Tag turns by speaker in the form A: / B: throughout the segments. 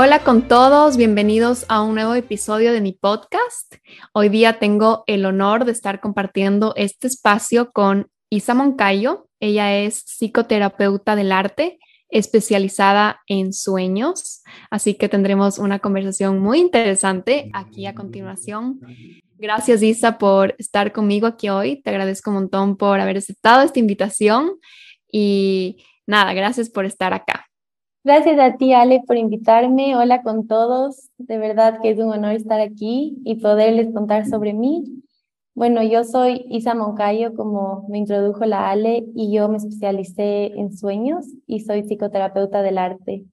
A: Hola con todos, bienvenidos a un nuevo episodio de mi podcast. Hoy día tengo el honor de estar compartiendo este espacio con Isa Moncayo. Ella es psicoterapeuta del arte, especializada en sueños, así que tendremos una conversación muy interesante aquí a continuación. Gracias Isa por estar conmigo aquí hoy. Te agradezco un montón por haber aceptado esta invitación y nada, gracias por estar acá.
B: Gracias a ti, Ale, por invitarme. Hola con todos. De verdad que es un honor estar aquí y poderles contar sobre mí. Bueno, yo soy Isa Moncayo, como me introdujo la Ale, y yo me especialicé en sueños y soy psicoterapeuta del arte.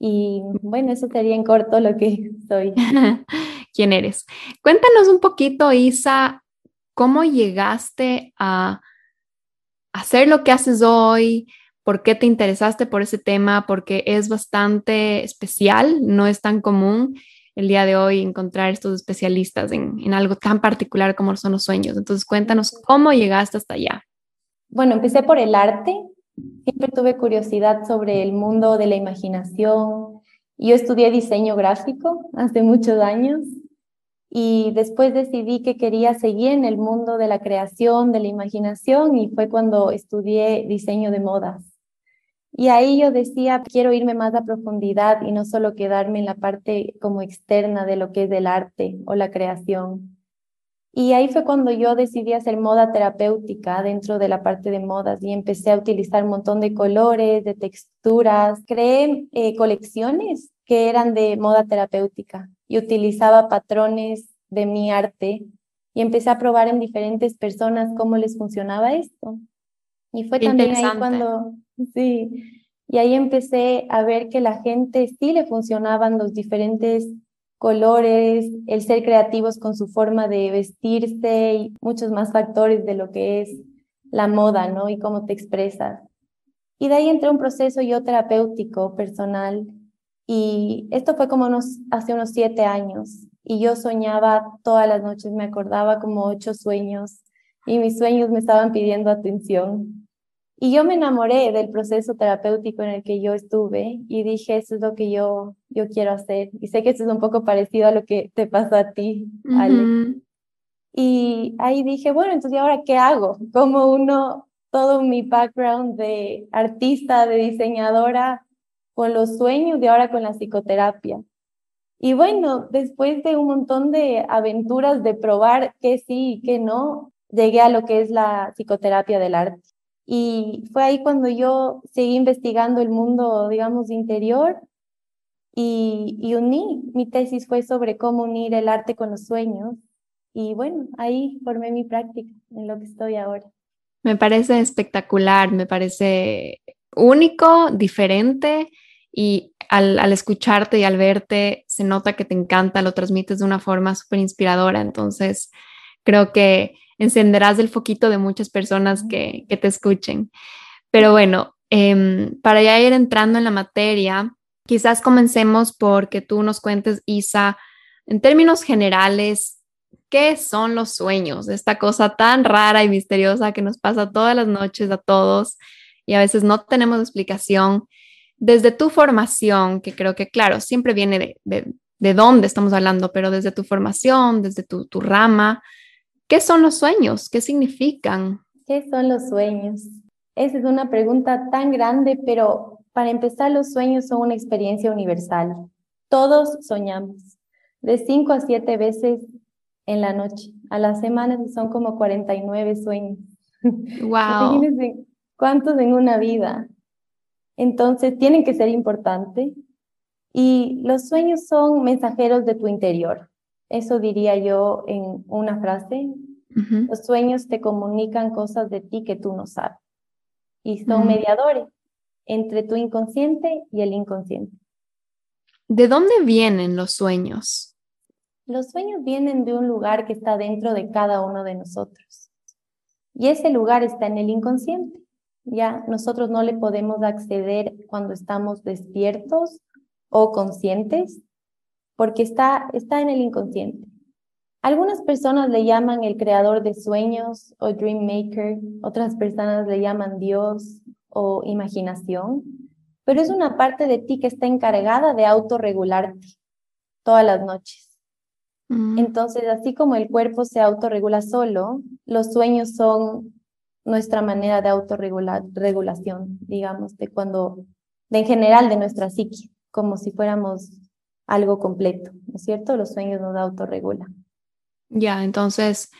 B: Y bueno, eso sería en corto lo que soy.
A: ¿Quién eres? Cuéntanos un poquito, Isa, cómo llegaste a hacer lo que haces hoy, por qué te interesaste por ese tema, porque es bastante especial, no es tan común el día de hoy encontrar estos especialistas en, algo tan particular como son los sueños. Entonces, cuéntanos cómo llegaste hasta allá.
B: Bueno, empecé por el arte. Siempre tuve curiosidad sobre el mundo de la imaginación. Yo estudié diseño gráfico hace muchos años y después decidí que quería seguir en el mundo de la creación, de la imaginación y fue cuando estudié diseño de modas. Y ahí yo decía, quiero irme más a profundidad y no solo quedarme en la parte como externa de lo que es el arte o la creación. Y ahí fue cuando yo decidí hacer moda terapéutica dentro de la parte de modas y empecé a utilizar un montón de colores, de texturas. Creé eh, colecciones que eran de moda terapéutica y utilizaba patrones de mi arte y empecé a probar en diferentes personas cómo les funcionaba esto. Y fue también ahí cuando, sí, y ahí empecé a ver que la gente sí le funcionaban los diferentes colores, el ser creativos con su forma de vestirse y muchos más factores de lo que es la moda, ¿no? Y cómo te expresas. Y de ahí entré un proceso yo terapéutico personal y esto fue como unos, hace unos siete años y yo soñaba todas las noches, me acordaba como ocho sueños y mis sueños me estaban pidiendo atención. Y yo me enamoré del proceso terapéutico en el que yo estuve y dije, eso es lo que yo, yo quiero hacer. Y sé que eso es un poco parecido a lo que te pasó a ti, Ale. Y ahí dije, bueno, entonces, ¿y ahora qué hago? Como uno, todo mi background de artista, de diseñadora, con los sueños y ahora con la psicoterapia. Y bueno, después de un montón de aventuras de probar qué sí y qué no, llegué a lo que es la psicoterapia del arte. Y fue ahí cuando yo seguí investigando el mundo, digamos, interior y, y uní. Mi tesis fue sobre cómo unir el arte con los sueños. Y bueno, ahí formé mi práctica en lo que estoy ahora.
A: Me parece espectacular, me parece único, diferente y al, al, escucharte y al verte se nota que te encanta, lo transmites de una forma súper inspiradora. Entonces, creo que encenderás el foquito de muchas personas que, te escuchen. Pero bueno, em, para ya ir entrando en la materia, quizás comencemos porque tú nos cuentes, Isa, en términos generales, ¿qué son los sueños? Esta cosa tan rara y misteriosa que nos pasa todas las noches a todos y a veces no tenemos explicación. Desde tu formación, que creo que, claro, siempre viene de, de, dónde estamos hablando, pero desde tu formación, desde tu, tu rama, ¿Qué son los sueños? ¿Qué significan?
B: ¿Qué son los sueños? Esa es una pregunta tan grande, pero para empezar, los sueños son una experiencia universal. Todos soñamos, de cinco a siete veces en la noche. A la semana son como 49 sueños.
A: Wow.
B: cuántos en una vida. Entonces, tienen que ser importantes. Y los sueños son mensajeros de tu interior. Eso diría yo en una frase. Los sueños te comunican cosas de ti que tú no sabes y son mediadores entre tu inconsciente y el inconsciente.
A: ¿De dónde vienen los sueños?
B: Los sueños vienen de un lugar que está dentro de cada uno de nosotros. Y ese lugar está en el inconsciente. Ya nosotros no le podemos acceder cuando estamos despiertos o conscientes, porque está, está en el inconsciente. Algunas personas le llaman el creador de sueños o dream maker, otras personas le llaman Dios o imaginación, pero es una parte de ti que está encargada de autorregularte todas las noches. Mm. Entonces, así como el cuerpo se autorregula solo, los sueños son nuestra manera de autorregulación, digamos, de cuando, de en general de nuestra psique, como si fuéramos algo completo, ¿no es cierto? Los sueños nos autorregulan.
A: Ya, entonces,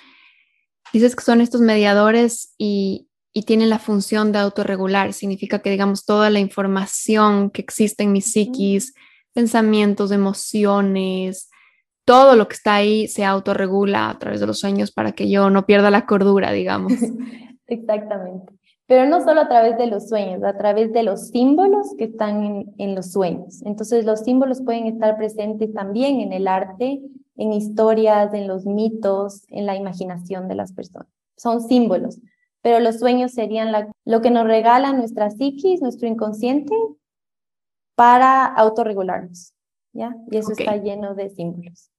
A: dices que son estos mediadores y, y tienen la función de autorregular. Significa que, digamos, toda la información que existe en mi psiquis, pensamientos, emociones, todo lo que está ahí se autorregula a través de los sueños para que yo no pierda la cordura, digamos.
B: Exactamente. Pero no solo a través de los sueños, a través de los símbolos que están en, en los sueños. Entonces los símbolos pueden estar presentes también en el arte, en historias, en los mitos, en la imaginación de las personas. Son símbolos, pero los sueños serían lo que nos regala nuestra psiquis, nuestro inconsciente, para autorregularnos, ¿ya? Y eso está lleno de símbolos.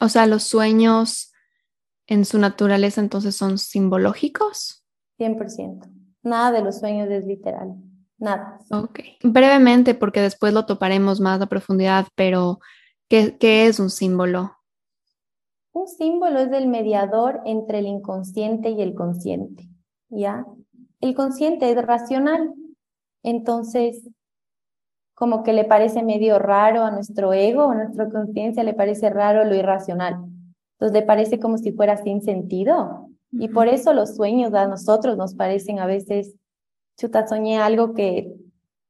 A: O sea, los sueños en su naturaleza entonces son simbológicos.
B: 100%. Nada de los sueños es literal, nada.
A: Ok. Brevemente, porque después lo toparemos más a profundidad, pero ¿qué, qué es un símbolo?
B: Un símbolo es el mediador entre el inconsciente y el consciente, ¿ya? El consciente es racional, entonces como que le parece medio raro a nuestro ego, a nuestra conciencia le parece raro lo irracional. Entonces le parece como si fuera sin sentido. Y por eso los sueños a nosotros nos parecen a veces, chuta, soñé algo que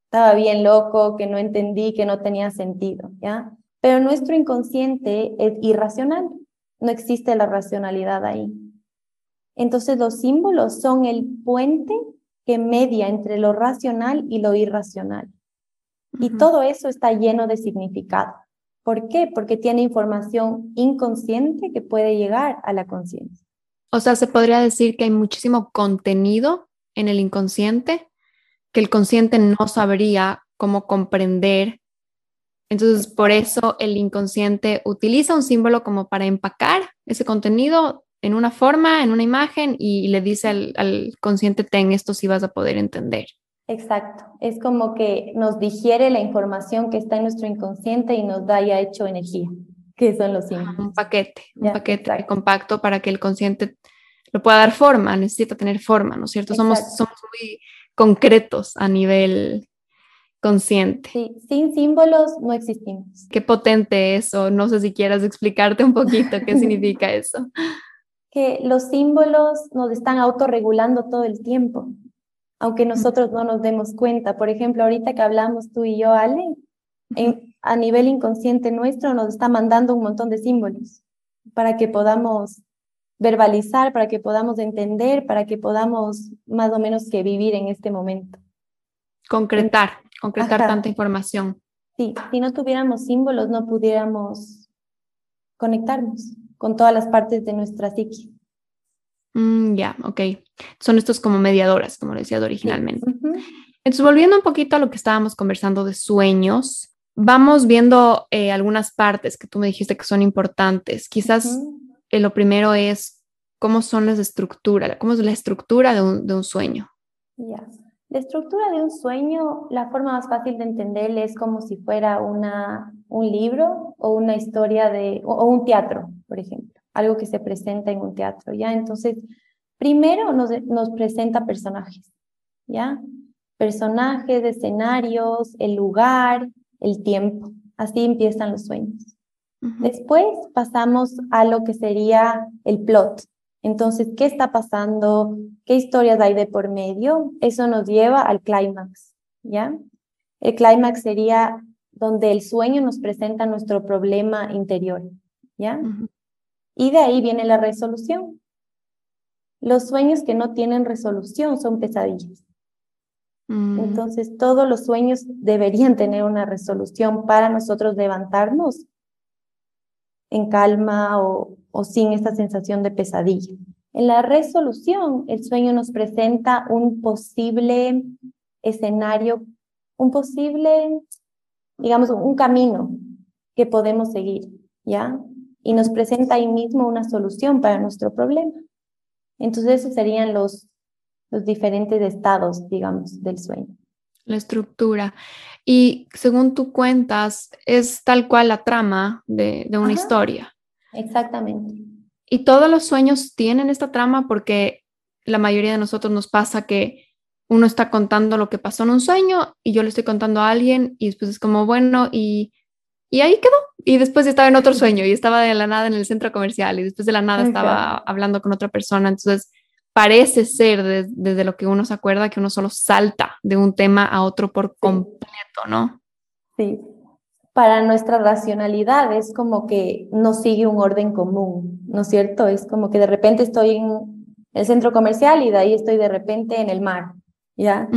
B: estaba bien loco, que no entendí, que no tenía sentido, ¿ya? Pero nuestro inconsciente es irracional no existe la racionalidad ahí. Entonces los símbolos son el puente que media entre lo racional y lo irracional. Y todo eso está lleno de significado. ¿Por qué? Porque tiene información inconsciente que puede llegar a la conciencia.
A: O sea, se podría decir que hay muchísimo contenido en el inconsciente que el consciente no sabría cómo comprender. Entonces, por eso el inconsciente utiliza un símbolo como para empacar ese contenido en una forma, en una imagen, y le dice al, consciente, ten esto si vas a poder entender.
B: Exacto, es como que nos digiere la información que está en nuestro inconsciente y nos da ya hecho energía, que son los símbolos.
A: Un paquete, un paquete compacto para que el consciente lo pueda dar forma, necesita tener forma, ¿no es cierto? Somos, somos muy concretos a nivel consciente.
B: Sí, sin símbolos no existimos.
A: Qué potente eso. No sé si quieras explicarte un poquito qué significa eso.
B: Que los símbolos nos están autorregulando todo el tiempo, aunque nosotros no nos demos cuenta. Por ejemplo, ahorita que hablamos tú y yo, Ale, a nivel inconsciente nuestro nos está mandando un montón de símbolos para que podamos verbalizar, para que podamos entender, para que podamos más o menos que vivir en este momento.
A: Concretar concretar tanta información.
B: Sí, si no tuviéramos símbolos no pudiéramos conectarnos con todas las partes de nuestra psique.
A: Mm, ya, ok. Son estos como mediadoras, como decía originalmente. Entonces, volviendo un poquito a lo que estábamos conversando de sueños, vamos viendo eh, algunas partes que tú me dijiste que son importantes. Quizás eh, lo primero es cómo son las estructuras, cómo es la estructura de un, de un sueño.
B: Ya. La estructura de un sueño, la forma más fácil de entenderle es como si fuera una, un libro o una historia de, o, un teatro, por ejemplo, algo que se presenta en un teatro, ¿ya? Entonces, primero nos, nos presenta personajes, ¿ya? Personajes, escenarios, el lugar, el tiempo. Así empiezan los sueños. Después pasamos a lo que sería el plot, entonces, ¿qué está pasando? ¿Qué historias hay de por medio? Eso nos lleva al clímax, ¿ya? El clímax sería donde el sueño nos presenta nuestro problema interior, ¿ya? Y de ahí viene la resolución. Los sueños que no tienen resolución son pesadillas. Mm. Entonces, todos los sueños deberían tener una resolución para nosotros levantarnos en calma o, o sin esta sensación de pesadilla. En la resolución, el sueño nos presenta un posible escenario, un posible, digamos, un camino que podemos seguir, ¿ya? Y nos presenta ahí mismo una solución para nuestro problema. Entonces, esos serían los, los diferentes estados, digamos, del sueño.
A: La estructura. Y según tú cuentas, es tal cual la trama de, de una historia.
B: Exactamente.
A: Y todos los sueños tienen esta trama porque la mayoría de nosotros nos pasa que uno está contando lo que pasó en un sueño y yo le estoy contando a alguien y después es como, bueno, y, y ahí quedó. Y después estaba en otro sueño y estaba de la nada en el centro comercial y después de la nada estaba hablando con otra persona. Entonces, parece ser desde lo que uno se acuerda que uno solo salta de un tema a otro por completo, ¿no?
B: Sí. Para nuestra racionalidad es como que no sigue un orden común, ¿no es cierto? Es como que de repente estoy en el centro comercial y de ahí estoy de repente en el mar, ¿ya?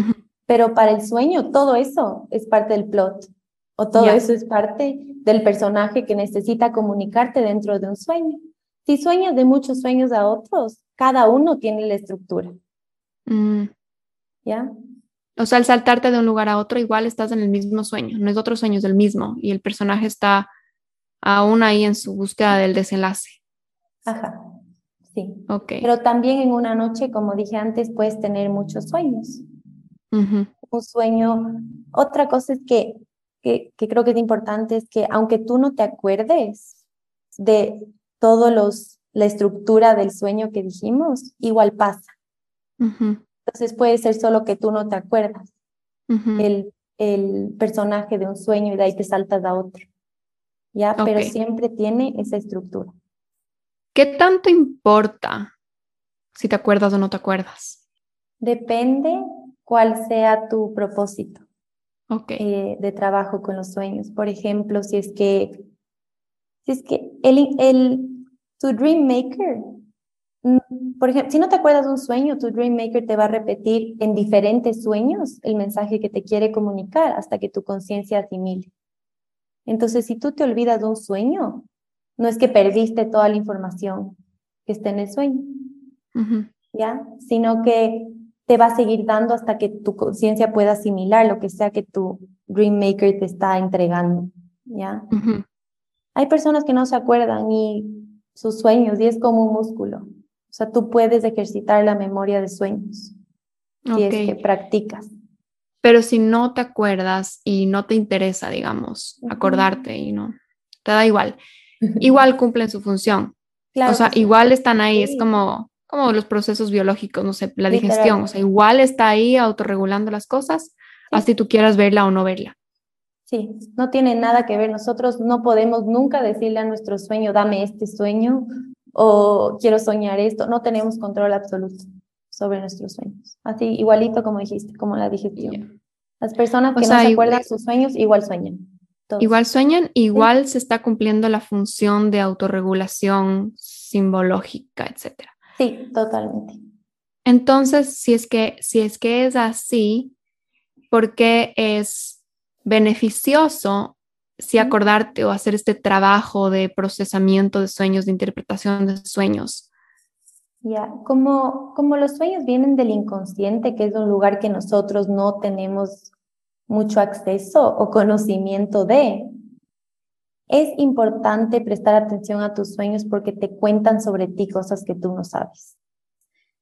B: Pero para el sueño todo eso es parte del plot o todo eso es parte del personaje que necesita comunicarte dentro de un sueño. Si sueñas de muchos sueños a otros, cada uno tiene la estructura. Mm. ¿Ya?
A: O sea, al saltarte de un lugar a otro, igual estás en el mismo sueño, no es otro sueño, es el mismo, y el personaje está aún ahí en su búsqueda del desenlace.
B: Ajá, sí.
A: Ok.
B: Pero también en una noche, como dije antes, puedes tener muchos sueños. Un sueño, otra cosa es que, que, que creo que es importante, es que aunque tú no te acuerdes de todos los la estructura del sueño que dijimos, igual pasa. Entonces puede ser solo que tú no te acuerdas el, el, personaje de un sueño y de ahí te saltas a otro. ¿Ya? Pero siempre tiene esa estructura.
A: ¿Qué tanto importa si te acuerdas o no te acuerdas?
B: Depende cuál sea tu propósito
A: okay.
B: Eh, de trabajo con los sueños. Por ejemplo, si es que, si es que el, el, tu Dream Maker, mm, por ejemplo, si no te acuerdas de un sueño, tu Dream Maker te va a repetir en diferentes sueños el mensaje que te quiere comunicar hasta que tu conciencia asimile. Entonces, si tú te olvidas de un sueño, no es que perdiste toda la información que está en el sueño, ¿ya? Sino que te va a seguir dando hasta que tu conciencia pueda asimilar lo que sea que tu Dream Maker te está entregando, ¿ya? Hay personas que no se acuerdan y sus sueños y es como un músculo. O sea, tú puedes ejercitar la memoria de sueños si es que practicas.
A: Pero si no te acuerdas y no te interesa, digamos, acordarte y no, te da igual. Igual cumplen su función. o sea, igual están ahí, es como, como los procesos biológicos, no sé, la digestión, o sea, igual está ahí autorregulando las cosas, así tú quieras verla o no verla.
B: Sí, no tiene nada que ver. Nosotros no podemos nunca decirle a nuestro sueño, dame este sueño o quiero soñar esto. No tenemos control absoluto sobre nuestros sueños. Así, igualito como dijiste, como la digestión. Las personas que no se acuerdan sus sueños igual sueñan.
A: Igual sueñan, igual se está cumpliendo la función de autorregulación simbológica, etc.
B: Sí, totalmente.
A: Entonces, si es que, si es, que es así, ¿por qué es beneficioso si acordarte o hacer este trabajo de procesamiento de sueños, de interpretación de sueños.
B: Ya, como, como los sueños vienen del inconsciente, que es un lugar que nosotros no tenemos mucho acceso o conocimiento de, es importante prestar atención a tus sueños porque te cuentan sobre ti cosas que tú no sabes.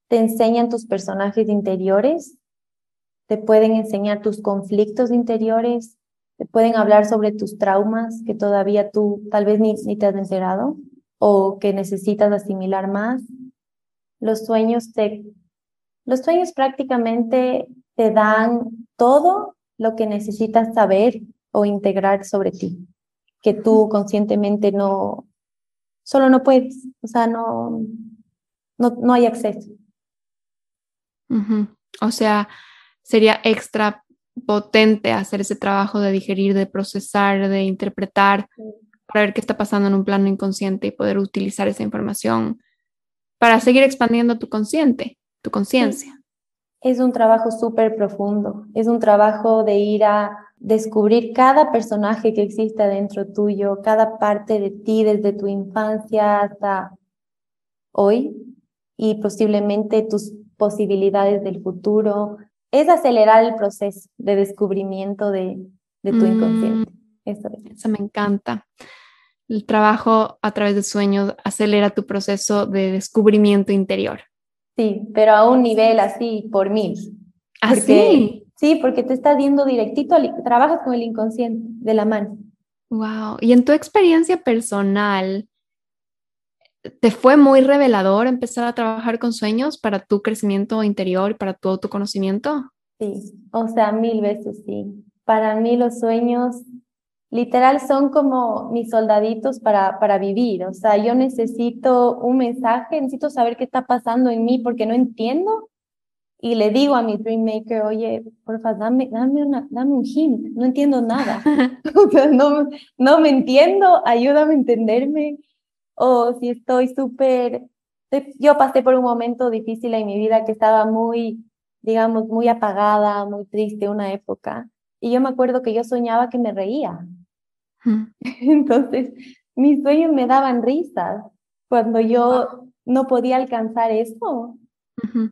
B: Te enseñan tus personajes interiores te pueden enseñar tus conflictos interiores, te pueden hablar sobre tus traumas que todavía tú tal vez ni, te has enterado o que necesitas asimilar más. Los sueños te, los sueños prácticamente te dan todo lo que necesitas saber o integrar sobre ti, que tú conscientemente no, solo no puedes, o sea, no, no, no hay acceso.
A: O sea, sería extra potente hacer ese trabajo de digerir, de procesar, de interpretar, para ver qué está pasando en un plano inconsciente y poder utilizar esa información para seguir expandiendo tu consciente, tu conciencia.
B: Es un trabajo súper profundo, es un trabajo de ir a descubrir cada personaje que existe adentro tuyo, cada parte de ti desde tu infancia hasta hoy y posiblemente tus posibilidades del futuro. Es acelerar el proceso de descubrimiento de, tu mm. inconsciente.
A: Eso, me encanta. El trabajo a través de sueños acelera tu proceso de descubrimiento interior.
B: Sí, pero a un nivel así por mil.
A: Así.
B: ¿Ah, sí, porque te estás viendo directito, trabajas con el inconsciente de la mano.
A: Wow. Y en tu experiencia personal, ¿te fue muy revelador empezar a trabajar con sueños para tu crecimiento interior, para tu autoconocimiento?
B: Sí, o sea, mil veces sí. Para mí los sueños literal son como mis soldaditos para, para vivir. O sea, yo necesito un mensaje, necesito saber qué está pasando en mí porque no entiendo. Y le digo a mi Dream Maker, oye, porfa, dame, dame, una, dame un hint, no entiendo nada. no, no me entiendo, ayúdame a entenderme. O si estoy súper, yo pasé por un momento difícil en mi vida que estaba muy, digamos, muy apagada, muy triste, una época. Y yo me acuerdo que yo soñaba que me reía. Entonces, mis sueños me daban risas cuando yo no podía alcanzar eso.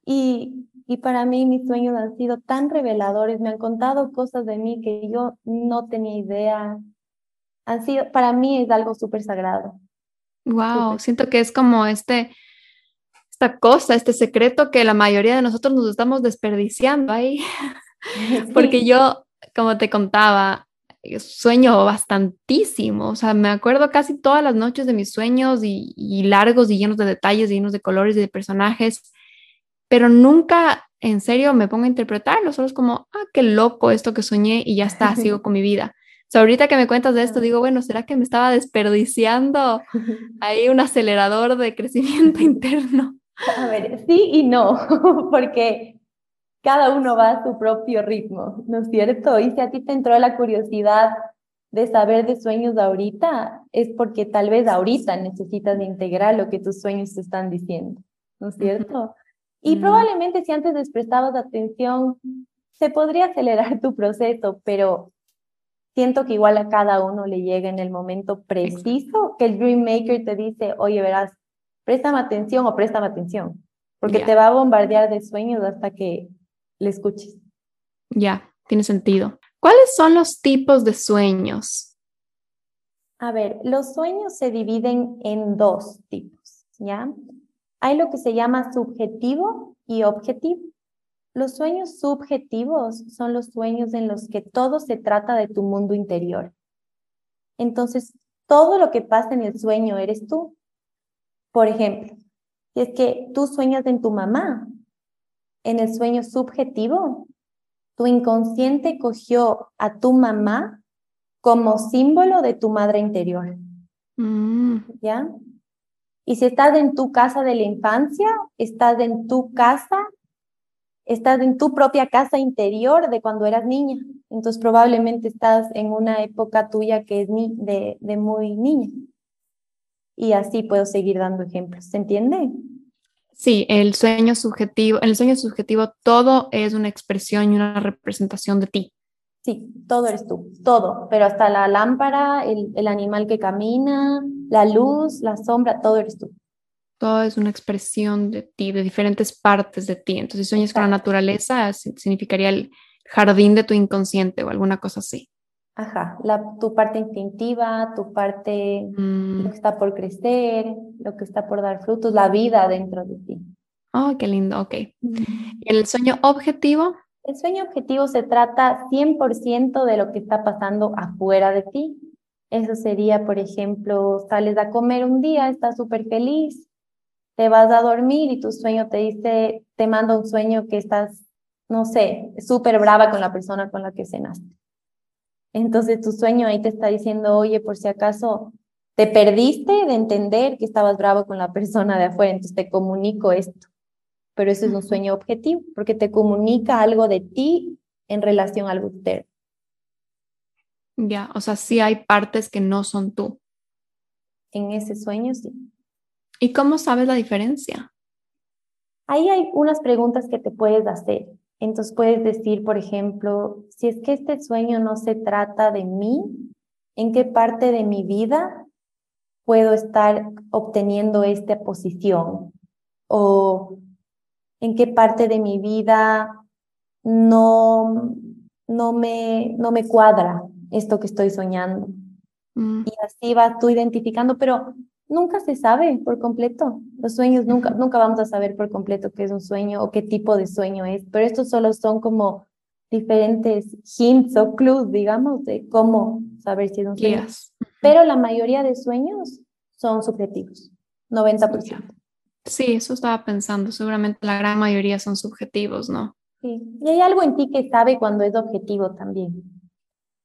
B: y, y para mí mis sueños han sido tan reveladores, me han contado cosas de mí que yo no tenía idea. Han sido, para mí es algo súper sagrado.
A: Wow, siento que es como este, esta cosa, este secreto que la mayoría de nosotros nos estamos desperdiciando ahí. Porque yo, como te contaba, sueño bastantísimo, o sea, me acuerdo casi todas las noches de mis sueños y, largos y llenos de detalles, llenos de colores y de personajes, pero nunca en serio me pongo a interpretarlo, solo es como, ah, qué loco esto que soñé y ya está, sigo con mi vida. O sea, ahorita que me cuentas de esto, digo, bueno, ¿será que me estaba desperdiciando ahí un acelerador de crecimiento interno?
B: A ver, sí y no, porque cada uno va a su propio ritmo, ¿no es cierto? Y si a ti te entró la curiosidad de saber de sueños de ahorita, es porque tal vez ahorita necesitas integrar lo que tus sueños te están diciendo, ¿no es cierto? Y probablemente si antes les prestabas atención, se podría acelerar tu proceso, pero siento que igual a cada uno le llega en el momento preciso que el Dream Maker te dice, oye, verás, préstame atención o préstame atención, porque te va a bombardear de sueños hasta que le escuches.
A: Ya, tiene sentido. ¿Cuáles son los tipos de sueños?
B: A ver, los sueños se dividen en dos tipos, ¿ya? Hay lo que se llama subjetivo y objetivo. Los sueños subjetivos son los sueños en los que todo se trata de tu mundo interior. Entonces, todo lo que pasa en el sueño eres tú. Por ejemplo, si es que tú sueñas en tu mamá, en el sueño subjetivo, tu inconsciente cogió a tu mamá como símbolo de tu madre interior. Mm. ¿Ya? Y si estás en tu casa de la infancia, estás en tu casa, estás en tu propia casa interior de cuando eras niña. Entonces probablemente estás en una época tuya que es de, de muy niña. Y así puedo seguir dando ejemplos. ¿Se entiende?
A: Sí, el sueño subjetivo, el sueño subjetivo todo es una expresión y una representación de ti.
B: Sí, todo eres tú, todo, pero hasta la lámpara, el, el animal que camina, la luz, la sombra, todo eres tú.
A: Todo es una expresión de ti, de diferentes partes de ti. Entonces, si sueñas con la naturaleza, significaría el jardín de tu inconsciente o alguna cosa así.
B: Ajá, la, tu parte instintiva, tu parte mm. lo que está por crecer, lo que está por dar frutos, la vida dentro de ti.
A: Oh, qué lindo, ok. ¿El sueño objetivo?
B: El sueño objetivo se trata 100% de lo que está pasando afuera de ti. Eso sería, por ejemplo, sales a comer un día, estás súper feliz, te vas a dormir y tu sueño te dice, te manda un sueño que estás, no sé, súper brava con la persona con la que cenaste entonces tu sueño ahí te está diciendo, oye, por si acaso te perdiste de entender que estabas bravo con la persona de afuera, entonces te comunico esto. Pero eso es un sueño objetivo, porque te comunica algo de ti en relación a algo externo.
A: Ya, o sea, sí hay partes que no son tú.
B: En ese sueño, sí.
A: ¿Y cómo sabes la diferencia?
B: Ahí hay unas preguntas que te puedes hacer. Entonces puedes decir, por ejemplo, si es que este sueño no se trata de mí, ¿en qué parte de mi vida puedo estar obteniendo esta posición? ¿O en qué parte de mi vida no, no, me, no me cuadra esto que estoy soñando? Mm. Y así vas tú identificando, pero nunca se sabe por completo. Los sueños nunca, nunca vamos a saber por completo qué es un sueño o qué tipo de sueño es, pero estos solo son como diferentes hints o clues, digamos, de cómo saber si es un sueño. Pero la mayoría de sueños son subjetivos, 90%.
A: Sí, eso estaba pensando. Seguramente la gran mayoría son subjetivos, ¿no?
B: Sí. Y hay algo en ti que sabe cuando es objetivo también.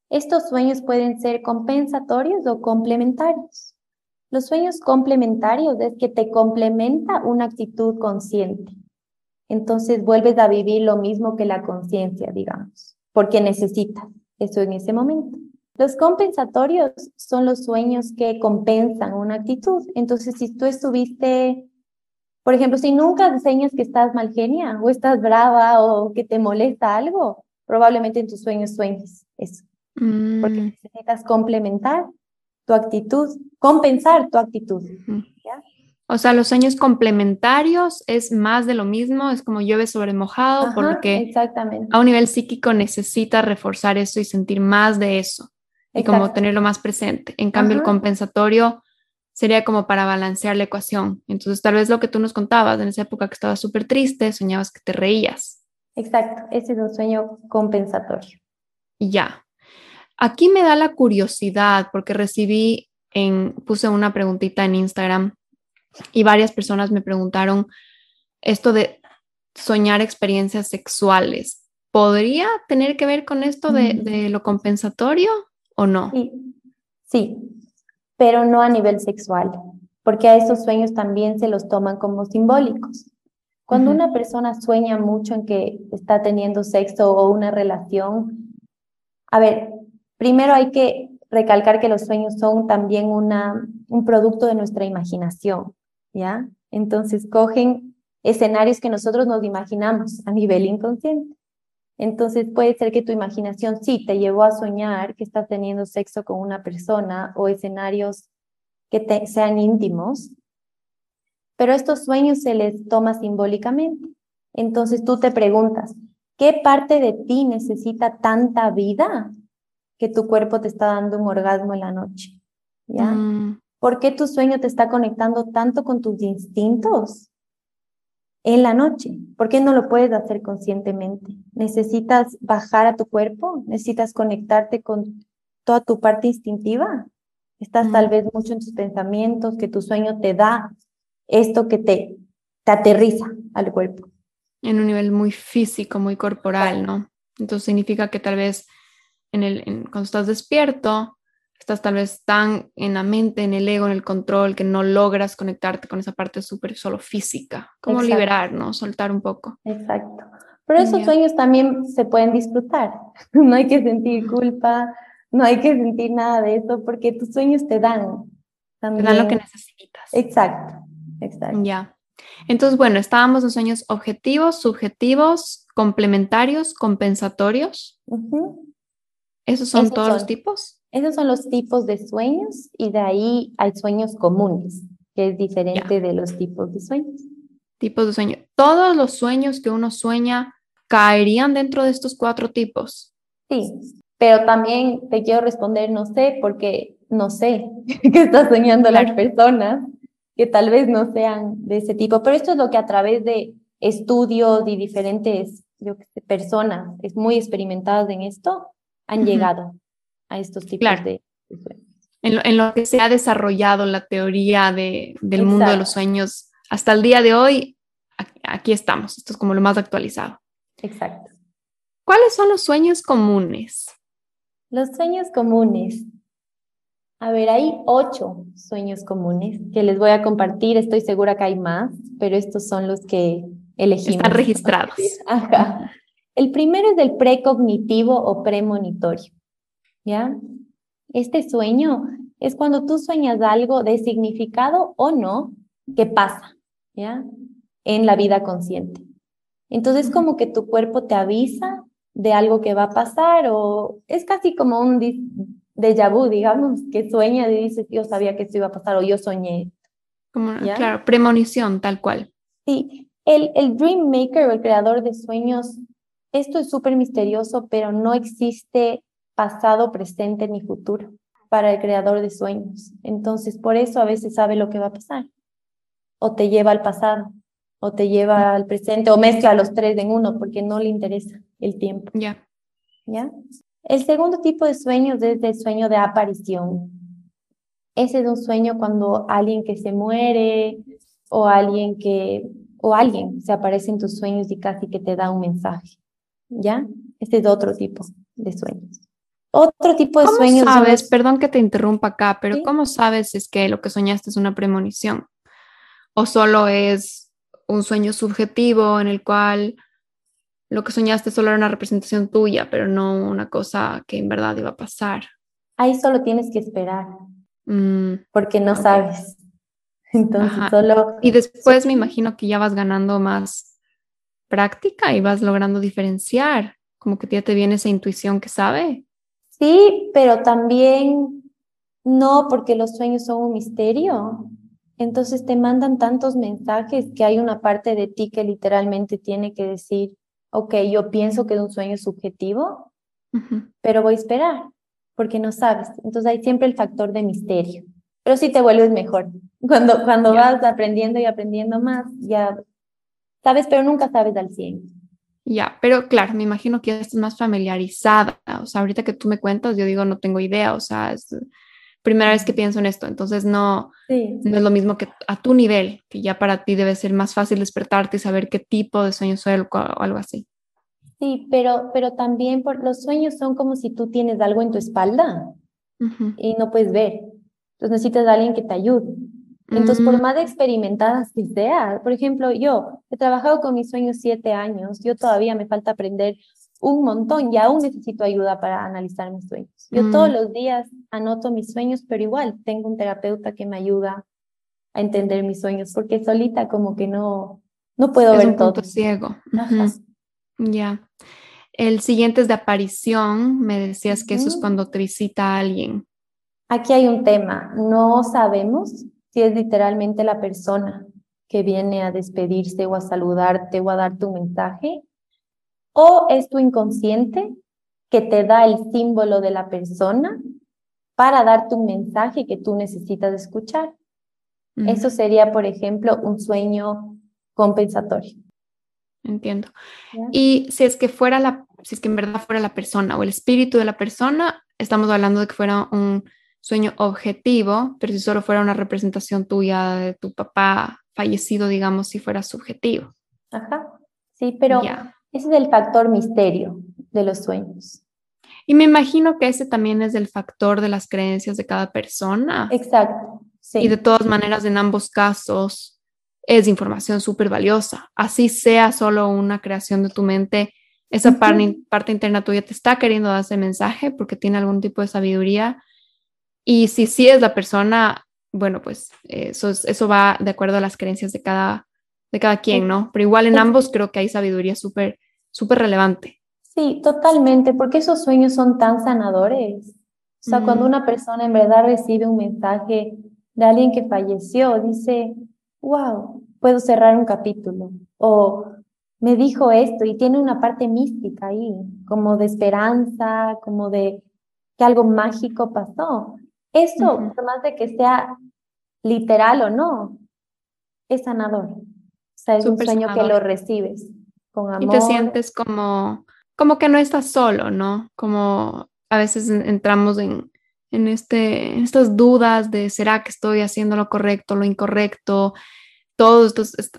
B: Estos sueños pueden ser compensatorios o complementarios. Los sueños complementarios es que te complementa una actitud consciente. Entonces vuelves a vivir lo mismo que la conciencia, digamos, porque necesitas eso en ese momento. Los compensatorios son los sueños que compensan una actitud. Entonces, si tú estuviste, por ejemplo, si nunca enseñas que estás mal genia o estás brava o que te molesta algo, probablemente en tus sueños sueñes eso. Porque mm. necesitas complementar tu actitud, compensar tu actitud.
A: O sea, los sueños complementarios es más de lo mismo, es como llueve sobre mojado, porque
B: exactamente.
A: a un nivel psíquico necesita reforzar eso y sentir más de eso y como tenerlo más presente. En cambio, el compensatorio sería como para balancear la ecuación. Entonces, tal vez lo que tú nos contabas en esa época que estabas súper triste, soñabas que te reías.
B: Exacto, ese es un sueño compensatorio.
A: Ya, Aquí me da la curiosidad porque recibí en, puse una preguntita en Instagram y varias personas me preguntaron esto de soñar experiencias sexuales. ¿Podría tener que ver con esto de, mm. lo compensatorio o no?
B: Sí. sí, pero no a nivel sexual, porque a esos sueños también se los toman como simbólicos. Cuando una persona sueña mucho en que está teniendo sexo o una relación, a ver, Primero hay que recalcar que los sueños son también una, un producto de nuestra imaginación, ¿ya? Entonces cogen escenarios que nosotros nos imaginamos a nivel inconsciente. Entonces puede ser que tu imaginación sí te llevó a soñar que estás teniendo sexo con una persona o escenarios que te, sean íntimos, pero estos sueños se les toma simbólicamente. Entonces tú te preguntas, ¿qué parte de ti necesita tanta vida que tu cuerpo te está dando un orgasmo en la noche, ¿ya? Mm. ¿Por qué tu sueño te está conectando tanto con tus instintos en la noche? ¿Por qué no lo puedes hacer conscientemente? ¿Necesitas bajar a tu cuerpo? ¿Necesitas conectarte con toda tu parte instintiva? Estás tal mm. vez mucho en tus pensamientos, que tu sueño te da esto que te, te aterriza al cuerpo.
A: En un nivel muy físico, muy corporal, ¿no? Entonces significa que tal vez en el, cuando estás despierto, estás tal vez tan en la mente, en el ego, en el control, que no logras conectarte con esa parte súper solo física. Como liberar, ¿no? Soltar un poco.
B: Exacto. Pero esos sueños también se pueden disfrutar. No hay que sentir culpa, no hay que sentir nada de eso, porque tus sueños te dan.
A: También. Te dan lo que necesitas.
B: Exacto, exacto.
A: Ya. Entonces, bueno, estábamos en sueños objetivos, subjetivos, complementarios, compensatorios. ¿Esos son todos los tipos?
B: Esos son los tipos de sueños y de ahí hay sueños comunes, que es diferente de los tipos de sueños.
A: Tipos de sueño. Todos los sueños que uno sueña caerían dentro de estos cuatro tipos.
B: Sí, pero también te quiero responder, no sé, porque no sé qué está soñando las personas, que tal vez no sean de ese tipo, pero esto es lo que a través de estudios y diferentes personas es muy experimentadas en esto, han llegado a estos tipos de, sueños.
A: En lo, que se ha desarrollado la teoría de, del mundo de los sueños hasta el día de hoy, aquí estamos. Esto es como lo más actualizado.
B: Exacto.
A: ¿Cuáles son los sueños comunes?
B: Los sueños comunes. A ver, hay ocho sueños comunes que les voy a compartir. Estoy segura que hay más, pero estos son los que elegimos.
A: Están registrados.
B: Ajá. El primero es el precognitivo o premonitorio, ¿ya? Este sueño es cuando tú sueñas algo de significado o no que pasa, ¿ya? En la vida consciente. Entonces como que tu cuerpo te avisa de algo que va a pasar o es casi como un déjà vu, digamos, que sueña y dices, yo sabía que esto iba a pasar o yo soñé.
A: Como, claro, premonición, tal cual.
B: Sí, el, el Dream Maker o el creador de sueños, esto es súper misterioso, pero no existe pasado, presente ni futuro para el creador de sueños. Entonces, por eso a veces sabe lo que va a pasar. O te lleva al pasado, o te lleva al presente, o mezcla los tres en uno porque no le interesa el tiempo.
A: Ya.
B: ¿Ya? El segundo tipo de sueños es el sueño de aparición. Ese es un sueño cuando alguien que se muere o alguien que o alguien se aparece en tus sueños y casi que te da un mensaje. ¿Ya? Este es otro tipo de sueños. Otro tipo de
A: ¿Cómo
B: sueños.
A: sabes? Perdón que te interrumpa acá, pero ¿cómo sabes es que lo que soñaste es una premonición? ¿O solo es un sueño subjetivo en el cual lo que soñaste solo era una representación tuya, pero no una cosa que en verdad iba a pasar?
B: Ahí solo tienes que esperar,
A: mm,
B: porque no sabes. Entonces solo...
A: Y después me imagino que ya vas ganando más práctica y vas logrando diferenciar, como que ya te viene esa intuición que sabe.
B: Sí, pero también no, porque los sueños son un misterio. Entonces te mandan tantos mensajes que hay una parte de ti que literalmente tiene que decir, ok, yo pienso que es un sueño subjetivo, pero voy a esperar, porque no sabes. Entonces hay siempre el factor de misterio pero sí te vuelves mejor. Cuando, cuando vas aprendiendo y aprendiendo más, ya sabes, pero nunca sabes al 100.
A: Ya, pero claro, me imagino que ya estás más familiarizada. O sea, ahorita que tú me cuentas, yo digo, no tengo idea. O sea, es primera vez que pienso en esto. Entonces, no, no es lo mismo que a tu nivel, que ya para ti debe ser más fácil despertarte y saber qué tipo de sueño soy o algo así.
B: Sí, pero, pero también por, los sueños son como si tú tienes algo en tu espalda y no puedes ver. Entonces necesitas a alguien que te ayude. Entonces, por más experimentadas que seas, por ejemplo, yo he trabajado con mis sueños siete años, yo todavía me falta aprender un montón y aún necesito ayuda para analizar mis sueños. Yo todos mm. los días anoto mis sueños, pero igual tengo un terapeuta que me ayuda a entender mis sueños, porque solita como que no, no puedo ver
A: un
B: todo.
A: Punto ciego. Ya. El siguiente es de aparición. Me decías que eso es cuando te visita alguien.
B: Aquí hay un tema, no sabemos si es literalmente la persona que viene a despedirse o a saludarte o a dar tu mensaje, o es tu inconsciente que te da el símbolo de la persona para darte un mensaje que tú necesitas escuchar. Eso sería, por ejemplo, un sueño compensatorio.
A: Entiendo. Y si es que fuera la, si es que en verdad fuera la persona o el espíritu de la persona, estamos hablando de que fuera un sueño objetivo, pero si solo fuera una representación tuya de tu papá fallecido, digamos, si fuera subjetivo.
B: Ajá, sí, pero ese es el factor misterio de los sueños.
A: Y me imagino que ese también es el factor de las creencias de cada persona.
B: Exacto. Sí.
A: Y de todas maneras, en ambos casos, es información súper valiosa. Así sea solo una creación de tu mente, esa parte, parte interna tuya te está queriendo dar ese mensaje porque tiene algún tipo de sabiduría y si sí es la persona, bueno, pues eso, eso va de acuerdo a las creencias de cada, de cada quien, ¿no? Pero igual en ambos creo que hay sabiduría súper, súper relevante.
B: Sí, totalmente, porque esos sueños son tan sanadores. O sea, cuando una persona en verdad recibe un mensaje de alguien que falleció, dice, wow, puedo cerrar un capítulo. O me dijo esto y tiene una parte mística ahí, como de esperanza, como de que algo mágico pasó. Eso, por más de que sea literal o no, es sanador. O sea, es un sueño que lo recibes con amor.
A: Y te sientes como, como que no estás solo, ¿no? Como a veces entramos en, en, este, en estas dudas de ¿será que estoy haciendo lo correcto, lo incorrecto? Todos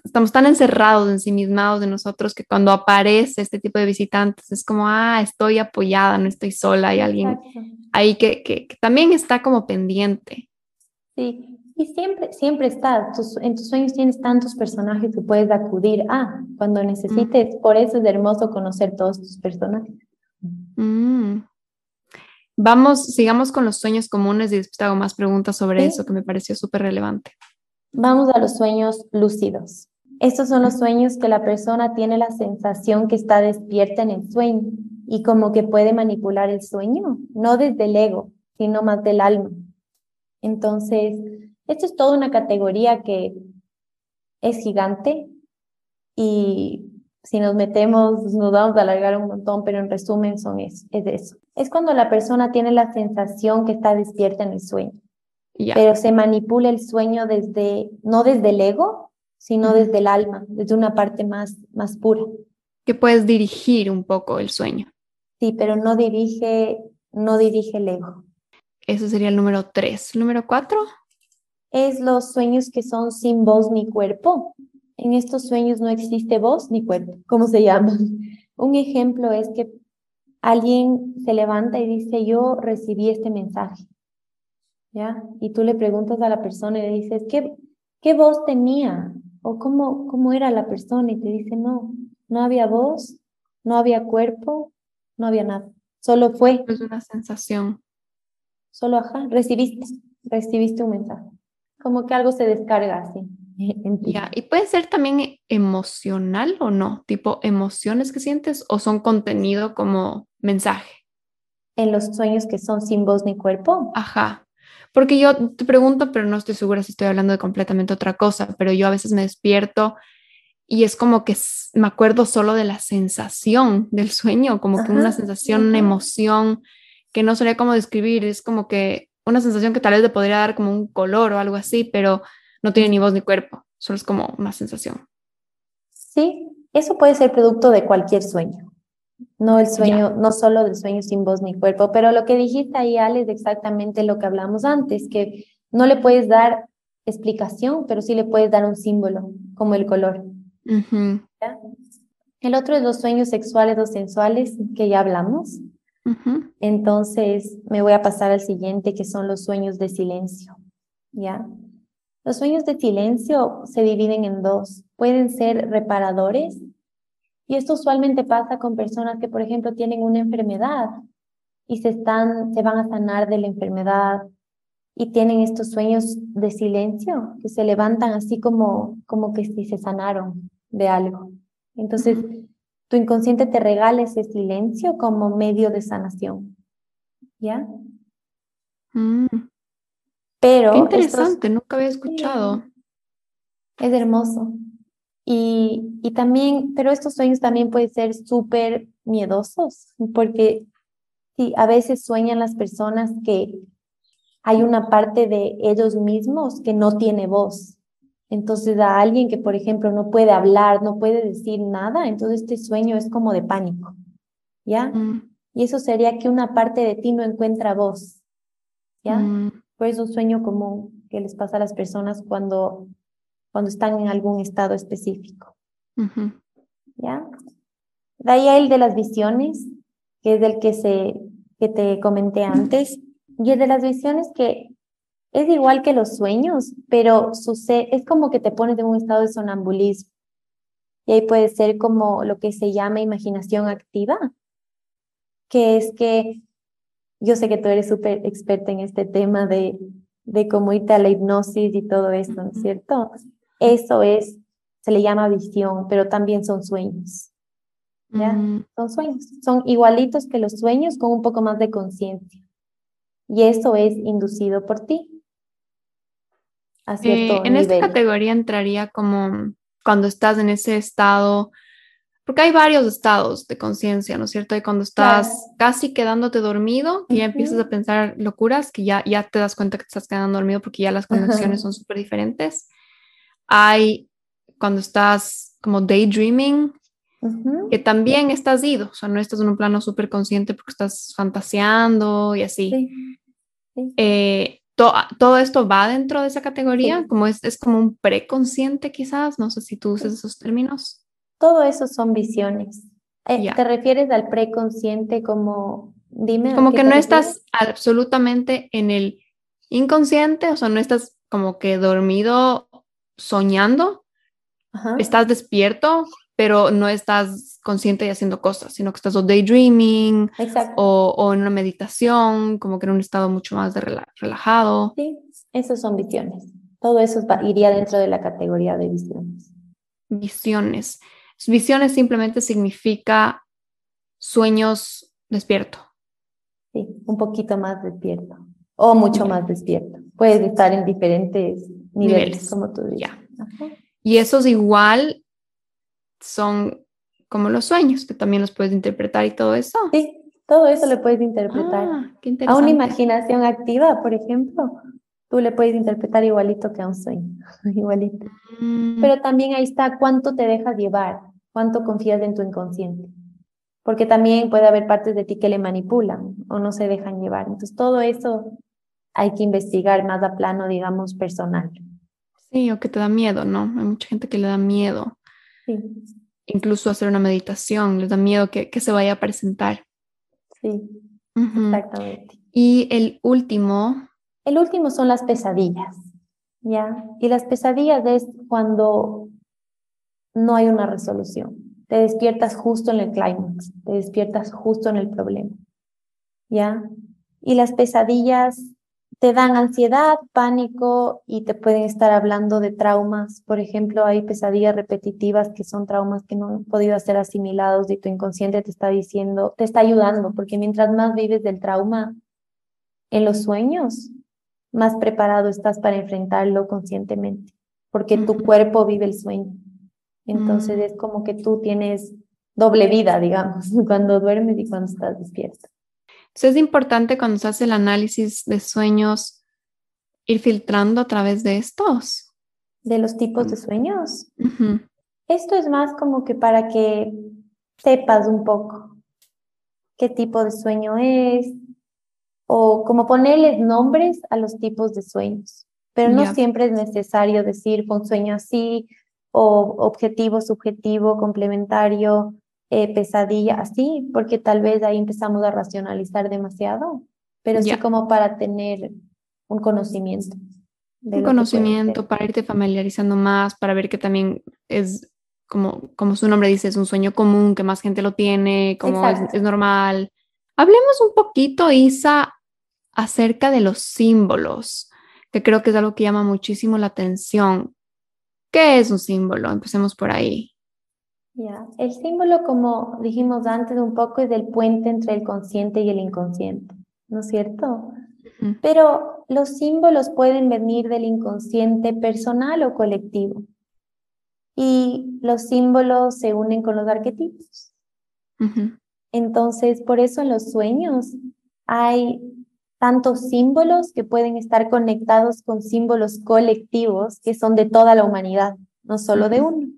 A: estamos tan encerrados, ensimismados de nosotros que cuando aparece este tipo de visitantes es como, ah, estoy apoyada, no estoy sola, hay alguien ahí que, que, también está como pendiente.
B: Sí, y siempre, siempre está, en tus sueños tienes tantos personajes que puedes acudir a cuando necesites, por eso es hermoso conocer todos tus personajes.
A: Mm. Vamos, sigamos con los sueños comunes y después te hago más preguntas sobre eso que me pareció súper relevante.
B: Vamos a los sueños lúcidos. Estos son los sueños que la persona tiene la sensación que está despierta en el sueño y como que puede manipular el sueño, no desde el ego, sino más del alma. Entonces, esto es toda una categoría que es gigante y si nos metemos nos vamos a alargar un montón, pero en resumen son eso, es eso. Es cuando la persona tiene la sensación que está despierta en el sueño, pero se manipula el sueño desde, no desde el ego, sino desde el alma, desde una parte más, más pura.
A: Que puedes dirigir un poco el sueño.
B: Sí, pero no dirige, no dirige el ego.
A: Eso sería el número tres. ¿Número cuatro?
B: Es los sueños que son sin voz ni cuerpo. En estos sueños no existe voz ni cuerpo. ¿Cómo se llama? Un ejemplo es que alguien se levanta y dice, yo recibí este mensaje. ¿Ya? Y tú le preguntas a la persona y le dices, ¿qué, qué voz tenía? ¿O cómo, cómo era la persona? Y te dice, no, no había voz, no había cuerpo, no había nada. Solo fue.
A: Es una sensación.
B: Solo, ajá, recibiste, recibiste un mensaje. Como que algo se descarga así.
A: Ya, y puede ser también emocional o no, tipo emociones que sientes o son contenido como mensaje.
B: En los sueños que son sin voz ni cuerpo.
A: Ajá. Porque yo te pregunto, pero no estoy segura si estoy hablando de completamente otra cosa, pero yo a veces me despierto y es como que me acuerdo solo de la sensación del sueño, como que una sensación, una emoción que no sabría cómo describir, es como que una sensación que tal vez le podría dar como un color o algo así, pero no tiene ni voz ni cuerpo, solo es como una sensación.
B: Sí, eso puede ser producto de cualquier sueño, no el sueño, no solo del sueño sin voz ni cuerpo, pero lo que dijiste ahí, Ale, es exactamente lo que hablamos antes, que no le puedes dar explicación, pero sí le puedes dar un símbolo, como el color. El otro es los sueños sexuales o sensuales, que ya hablamos. Entonces, me voy a pasar al siguiente, que son los sueños de silencio. ¿Ya? Los sueños de silencio se dividen en dos. Pueden ser reparadores, y esto usualmente pasa con personas que, por ejemplo, tienen una enfermedad y se, están, se van a sanar de la enfermedad y tienen estos sueños de silencio que se levantan así como, como que si se sanaron de algo. Entonces, tu inconsciente te regala ese silencio como medio de sanación. ¿Ya?
A: Mm. Pero. Qué interesante, nunca había escuchado.
B: Es hermoso. Y, y también, pero estos sueños también pueden ser súper miedosos, porque sí, a veces sueñan las personas que hay una parte de ellos mismos que no tiene voz. Entonces, a alguien que, por ejemplo, no puede hablar, no puede decir nada, entonces este sueño es como de pánico, ¿ya? Mm. Y eso sería que una parte de ti no encuentra voz, ¿ya? Mm. Pues un sueño común que les pasa a las personas cuando, cuando están en algún estado específico, ¿ya? De ahí el de las visiones, que es el que, se, que te comenté antes, y el de las visiones que es igual que los sueños, pero sucede, es como que te pones en un estado de sonambulismo. Y ahí puede ser como lo que se llama imaginación activa, que es que yo sé que tú eres súper experta en este tema de, de cómo irte a la hipnosis y todo esto, ¿no es cierto? Eso es, se le llama visión, pero también son sueños. ¿Ya? Mm. Son sueños, son igualitos que los sueños con un poco más de conciencia. Y eso es inducido por ti.
A: Eh, en esta categoría entraría como cuando estás en ese estado, porque hay varios estados de conciencia, ¿no es cierto? Y cuando estás casi quedándote dormido, y ya empiezas a pensar locuras, que ya, ya te das cuenta que te estás quedando dormido porque ya las conexiones son súper diferentes. Hay cuando estás como daydreaming, que también estás ido, o sea, no estás en un plano súper consciente porque estás fantaseando y así. Eh, todo esto va dentro de esa categoría, como es, es como un preconsciente quizás, no sé si tú usas esos términos.
B: Todo eso son visiones. Eh, ¿Te refieres al preconsciente como, dime?
A: Como que no estás absolutamente en el inconsciente, o sea, no estás como que dormido soñando, estás despierto, pero no estás consciente y haciendo cosas, sino que estás o daydreaming o, o, en una meditación, como que en un estado mucho más de relajado.
B: Sí, esas son visiones. Todo eso iría dentro de la categoría de visiones.
A: visiones. Visiones simplemente significa sueños despierto.
B: Sí, un poquito más despierto o mucho más despierto. Puedes estar en diferentes niveles, como tú dices.
A: Y esos igual son como los sueños, que también los puedes interpretar y todo eso.
B: Sí, todo eso le puedes interpretar. Ah, a una imaginación activa, por ejemplo, tú le puedes interpretar igualito que a un sueño, igualito. Mm. Pero también ahí está cuánto te dejas llevar, cuánto confías en tu inconsciente. Porque también puede haber partes de ti que le manipulan o no se dejan llevar. Entonces, todo eso hay que investigar más a plano, digamos, personal.
A: Sí, o que te da miedo, ¿no? Hay mucha gente que le da miedo. Sí. Incluso hacer una meditación, les da miedo que, que se vaya a presentar.
B: Sí, exactamente.
A: Y el último.
B: El último son las pesadillas, ¿ya? Y las pesadillas es cuando no hay una resolución. Te despiertas justo en el clímax, te despiertas justo en el problema, ¿ya? Y las pesadillas te dan ansiedad, pánico y te pueden estar hablando de traumas. Por ejemplo, hay pesadillas repetitivas que son traumas que no han podido ser asimilados y tu inconsciente te está diciendo, te está ayudando, porque mientras más vives del trauma en los sueños, más preparado estás para enfrentarlo conscientemente, porque tu cuerpo vive el sueño. Entonces mm. es como que tú tienes doble vida, digamos, cuando duermes y cuando estás despierto.
A: Entonces es importante cuando se hace el análisis de sueños ir filtrando a través de estos.
B: De los tipos de sueños. Esto es más como que para que sepas un poco qué tipo de sueño es o como ponerles nombres a los tipos de sueños. Pero no siempre es necesario decir un sueño así o objetivo, subjetivo, complementario eh, pesadilla, así, porque tal vez ahí empezamos a racionalizar demasiado, pero sí como para tener un conocimiento.
A: Un conocimiento para irte familiarizando más, para ver que también es como, como su nombre dice, es un sueño común, que más gente lo tiene, como es, es, normal. Hablemos un poquito, Isa, acerca de los símbolos, que creo que es algo que llama muchísimo la atención. ¿Qué es un símbolo? Empecemos por ahí.
B: Ya, el símbolo, como dijimos antes un poco, es el puente entre el consciente y el inconsciente, ¿no es cierto? Pero los símbolos pueden venir del inconsciente personal o colectivo. Y los símbolos se unen con los arquetipos. Entonces, por eso en los sueños hay tantos símbolos que pueden estar conectados con símbolos colectivos que son de toda la humanidad, no solo de uno.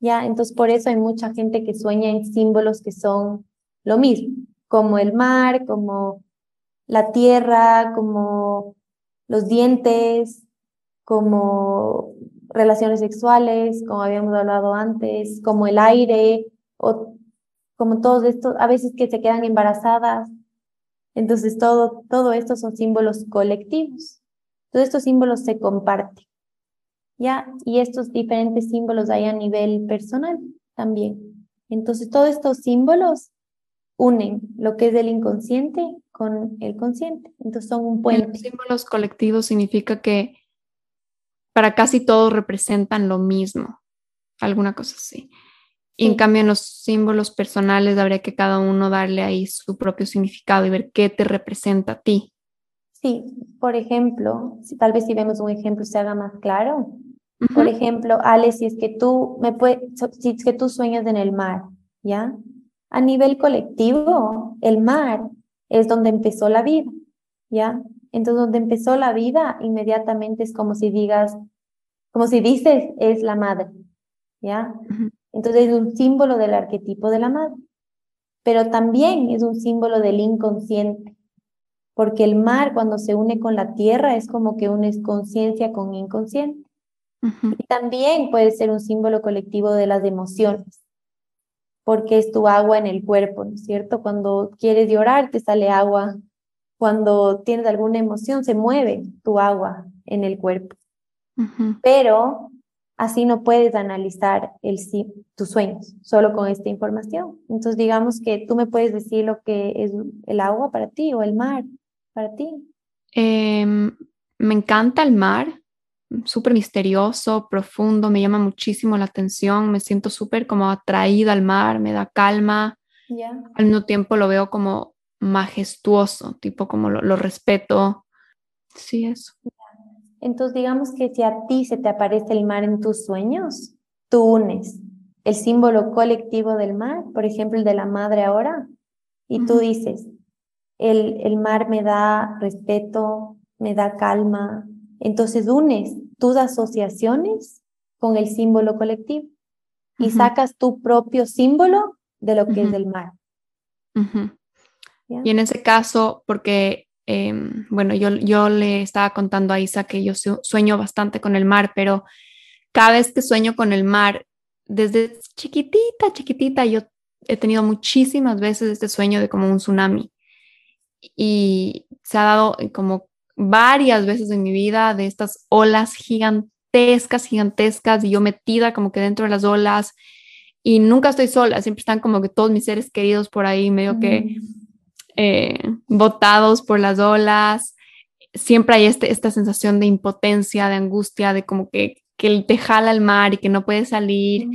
B: ¿Ya? Entonces, por eso hay mucha gente que sueña en símbolos que son lo mismo, como el mar, como la tierra, como los dientes, como relaciones sexuales, como habíamos hablado antes, como el aire, o como todos estos, a veces que se quedan embarazadas. Entonces, todo, todo esto son símbolos colectivos. Todos estos símbolos se comparten. ¿Ya? Y estos diferentes símbolos hay a nivel personal también. Entonces, todos estos símbolos unen lo que es el inconsciente con el consciente. Entonces, son un puente.
A: Los símbolos colectivos significa que para casi todos representan lo mismo, alguna cosa así. Y en cambio, en los símbolos personales habría que cada uno darle ahí su propio significado y ver qué te representa a ti.
B: Sí, por ejemplo, si, tal vez si vemos un ejemplo se haga más claro. Por ejemplo, Ale, si es que tú me puedes, si es que tú sueñas en el mar, ¿ya? A nivel colectivo, el mar es donde empezó la vida, ¿ya? Entonces, donde empezó la vida, inmediatamente es como si digas, como si dices, es la madre, ¿ya? Entonces, es un símbolo del arquetipo de la madre, pero también es un símbolo del inconsciente, porque el mar cuando se une con la tierra es como que unes conciencia con inconsciente. Y también puede ser un símbolo colectivo de las emociones, porque es tu agua en el cuerpo, ¿no es cierto? Cuando quieres llorar, te sale agua. Cuando tienes alguna emoción, se mueve tu agua en el cuerpo. Pero así no puedes analizar el, tus sueños solo con esta información. Entonces, digamos que tú me puedes decir lo que es el agua para ti o el mar para ti.
A: Em, me encanta el mar súper misterioso, profundo, me llama muchísimo la atención, me siento súper como atraída al mar, me da calma. Al mismo tiempo lo veo como majestuoso, tipo como lo, respeto. Sí, eso.
B: Entonces, digamos que si a ti se te aparece el mar en tus sueños, tú unes el símbolo colectivo del mar, por ejemplo, el de la madre ahora, y tú dices, el, el mar me da respeto, me da calma. Entonces unes tus asociaciones con el símbolo colectivo y sacas tu propio símbolo de lo que es el mar.
A: Y en ese caso, porque, em, bueno, yo, yo le estaba contando a Isa que yo sueño bastante con el mar, pero cada vez que sueño con el mar, desde chiquitita, chiquitita, yo he tenido muchísimas veces este sueño de como un tsunami. Y se ha dado como varias veces en mi vida de estas olas gigantescas, gigantescas, y yo metida como que dentro de las olas. Y nunca estoy sola, siempre están como que todos mis seres queridos por ahí, medio que eh, botados por las olas. Siempre hay este, esta sensación de impotencia, de angustia, de como que que te jala al mar y que no puedes salir.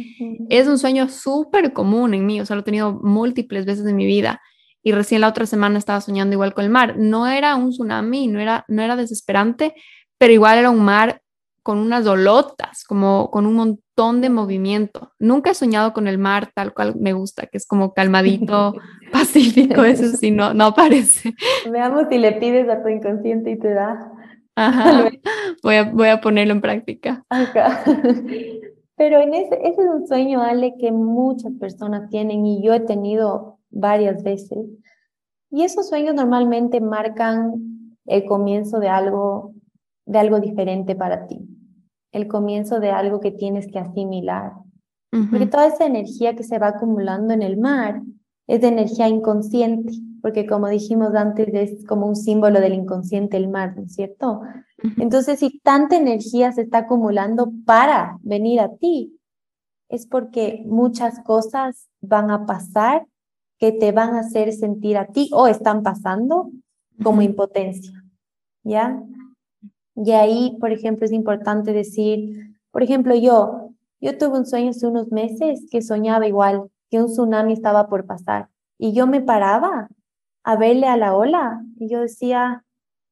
A: Es un sueño súper común en mí, o sea, lo he tenido múltiples veces en mi vida. Y recién la otra semana estaba soñando igual con el mar. No era un tsunami, no era, no era desesperante, pero igual era un mar con unas olotas, como con un montón de movimiento. Nunca he soñado con el mar tal cual me gusta, que es como calmadito, pacífico, eso sí, no, no aparece.
B: Veamos si le pides a tu inconsciente y te da.
A: Ajá. Voy a, voy a ponerlo en práctica.
B: Pero en ese, ese es un sueño, Ale, que muchas personas tienen y yo he tenido varias veces. Y esos sueños normalmente marcan el comienzo de algo, de algo diferente para ti, el comienzo de algo que tienes que asimilar. Porque toda esa energía que se va acumulando en el mar es de energía inconsciente porque como dijimos antes, es como un símbolo del inconsciente el mar, ¿no es cierto? Entonces, si tanta energía se está acumulando para venir a ti, es porque muchas cosas van a pasar que te van a hacer sentir a ti o están pasando como impotencia, ¿ya? Y ahí, por ejemplo, es importante decir, por ejemplo, yo, yo tuve un sueño hace unos meses que soñaba igual, que un tsunami estaba por pasar y yo me paraba a verle a la ola. Y yo decía,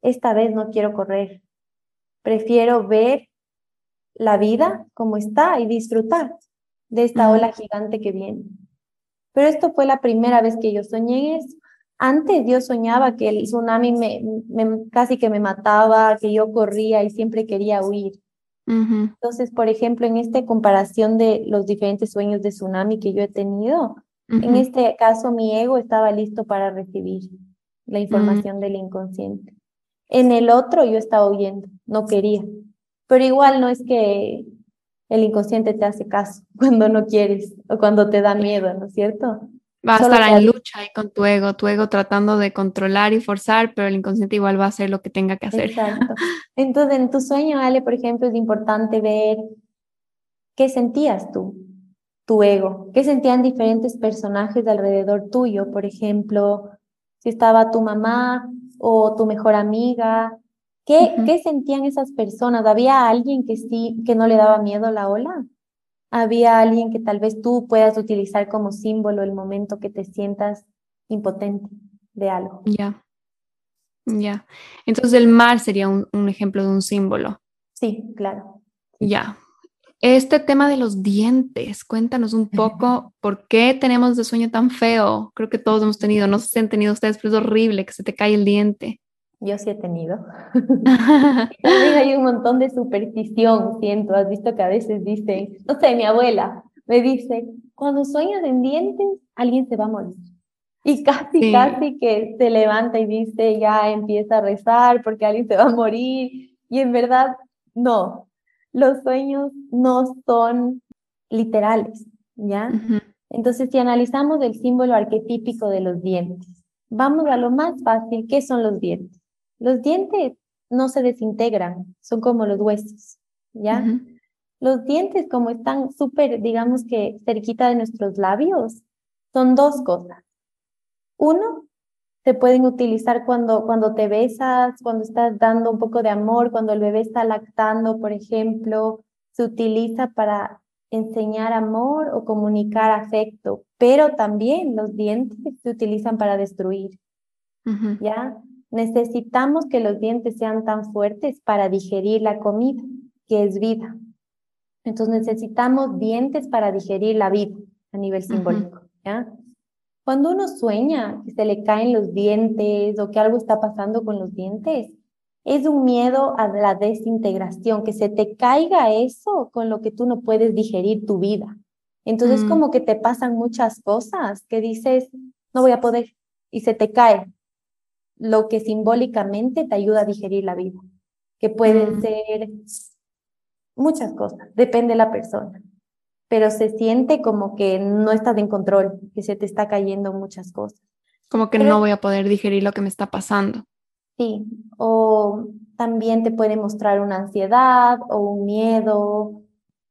B: esta vez no quiero correr. Prefiero ver la vida como está y disfrutar de esta ola gigante que viene. Pero esto fue la primera vez que yo soñé eso. Antes yo soñaba que el tsunami me, casi que me mataba, que yo corría y siempre quería huir. Entonces, por ejemplo, en esta comparación de los diferentes sueños de tsunami que yo he tenido, en este caso, mi ego estaba listo para recibir la información del inconsciente. En el otro, yo estaba huyendo, no quería. Pero igual no es que el inconsciente te hace caso cuando no quieres o cuando te da miedo, ¿no es cierto?
A: Va a estar en lucha ahí con tu ego, tu ego tratando de controlar y forzar, pero el inconsciente igual va a hacer lo que tenga que hacer.
B: Exacto. Entonces, en tu sueño, Ale, por ejemplo, es importante ver qué sentías tú, tu ego? ¿Qué sentían diferentes personajes de alrededor tuyo? Por ejemplo, si estaba tu mamá o tu mejor amiga, ¿qué, ¿qué sentían esas personas? ¿Había alguien que sí, que no le daba miedo la ola? ¿Había alguien que tal vez tú puedas utilizar como símbolo el momento que te sientas impotente de algo?
A: Ya, ya. Entonces el mar sería un, un ejemplo de un símbolo.
B: Sí, claro.
A: Ya, este tema de los dientes, cuéntanos un poco por qué tenemos de sueño tan feo. Creo que todos hemos tenido, no sé si han tenido ustedes, pero es horrible que se te cae el diente.
B: Yo sí he tenido. También hay un montón de superstición, siento. Has visto que a veces dicen, no sé, mi abuela me dice, cuando sueñas en dientes, alguien se va a morir. Y casi, casi que se levanta y dice, ya empieza a rezar porque alguien se va a morir. Y en verdad, no, los sueños no son literales, ¿ya? Entonces, si analizamos el símbolo arquetípico de los dientes, vamos a lo más fácil, ¿qué son los dientes? Los dientes no se desintegran, son como los huesos, ¿ya? Los dientes, como están súper, digamos que cerquita de nuestros labios, son dos cosas. Uno, se pueden utilizar cuando, cuando te besas, cuando estás dando un poco de amor, cuando el bebé está lactando, por ejemplo, se utiliza para enseñar amor o comunicar afecto, pero también los dientes se utilizan para destruir. ¿Ya? Necesitamos que los dientes sean tan fuertes para digerir la comida, que es vida. Entonces necesitamos dientes para digerir la vida a nivel simbólico, ¿ya? Cuando uno sueña que se le caen los dientes o que algo está pasando con los dientes, es un miedo a la desintegración, que se te caiga eso con lo que tú no puedes digerir tu vida. Entonces mm. como que te pasan muchas cosas que dices, no voy a poder, y se te cae lo que simbólicamente te ayuda a digerir la vida, que pueden mm. ser muchas cosas, depende de la persona, pero se siente como que no estás en control, que se te está cayendo muchas cosas.
A: Como que no voy a poder digerir lo que me está pasando.
B: Sí, o también te puede mostrar una ansiedad o un miedo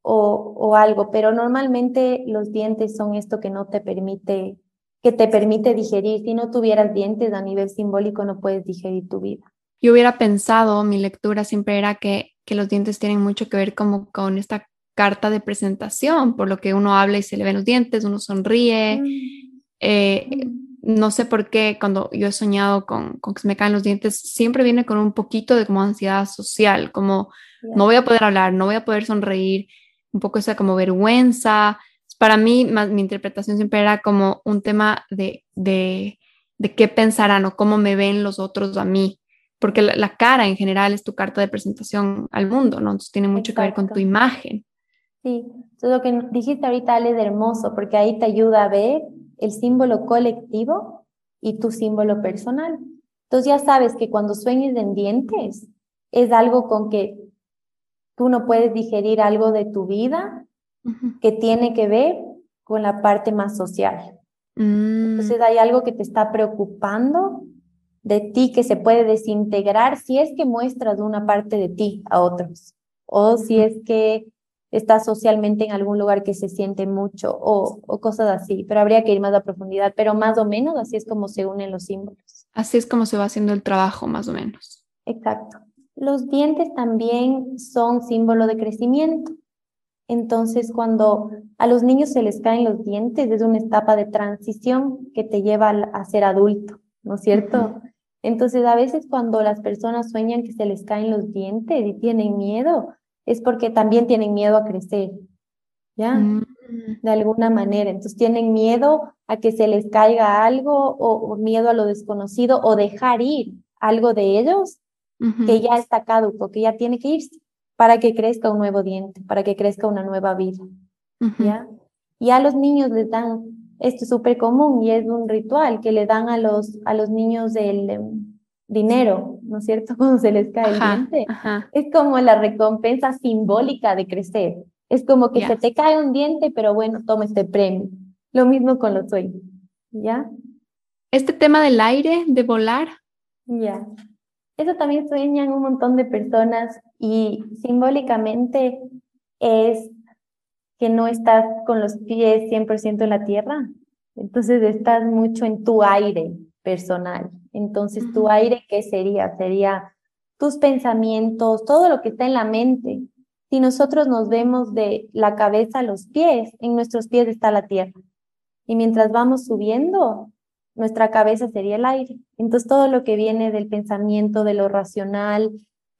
B: o, o algo, pero normalmente los dientes son esto que no te permite, que te permite digerir. Si no tuvieras dientes a nivel simbólico no puedes digerir tu vida.
A: Yo hubiera pensado, mi lectura siempre era que que los dientes tienen mucho que ver como con esta carta de presentación, por lo que uno habla y se le ven los dientes, uno sonríe. Mm. Eh, mm. no sé por qué cuando yo he soñado con, con, que se me caen los dientes, siempre viene con un poquito de como ansiedad social, como no voy a poder hablar, no voy a poder sonreír, un poco esa como vergüenza. Para mí, más, mi interpretación siempre era como un tema de, de, de qué pensarán o cómo me ven los otros a mí porque la, cara en general es tu carta de presentación al mundo, ¿no? Entonces tiene mucho que ver con tu imagen.
B: Sí, entonces lo que dijiste ahorita es hermoso, porque ahí te ayuda a ver el símbolo colectivo y tu símbolo personal. Entonces ya sabes que cuando sueñes en dientes es algo con que tú no puedes digerir algo de tu vida que tiene que ver con la parte más social. Mm. Entonces hay algo que te está preocupando de ti que se puede desintegrar si es que muestras una parte de ti a otros o si es que estás socialmente en algún lugar que se siente mucho o, o, cosas así, pero habría que ir más a profundidad, pero más o menos así es como se unen los símbolos.
A: Así es como se va haciendo el trabajo, más o menos.
B: Exacto. Los dientes también son símbolo de crecimiento. Entonces, cuando a los niños se les caen los dientes, es una etapa de transición que te lleva a ser adulto, ¿no es cierto? Entonces, a veces cuando las personas sueñan que se les caen los dientes y tienen miedo, es porque también tienen miedo a crecer, ¿ya? Mm. De alguna manera. Entonces, tienen miedo a que se les caiga algo o, miedo a lo desconocido o dejar ir algo de ellos que ya está caduco, que ya tiene que irse para que crezca un nuevo diente, para que crezca una nueva vida, ¿ya? Y a los niños les dan esto es súper común y es un ritual que le dan a los, a los niños del em, dinero, ¿no es cierto? Cuando se les cae el diente. Es como la recompensa simbólica de crecer. Es como que se te cae un diente, pero bueno, toma este premio. Lo mismo con los sueños, ¿ya?
A: Este tema del aire, de volar.
B: Ya. Eso también sueñan un montón de personas y simbólicamente es que no estás con los pies 100% en la tierra. Entonces estás mucho en tu aire personal. Entonces, tu aire, ¿qué sería? Sería tus pensamientos, todo lo que está en la mente. Si nosotros nos vemos de la cabeza a los pies, en nuestros pies está la tierra. Y mientras vamos subiendo, nuestra cabeza sería el aire. Entonces, todo lo que viene del pensamiento, de lo racional,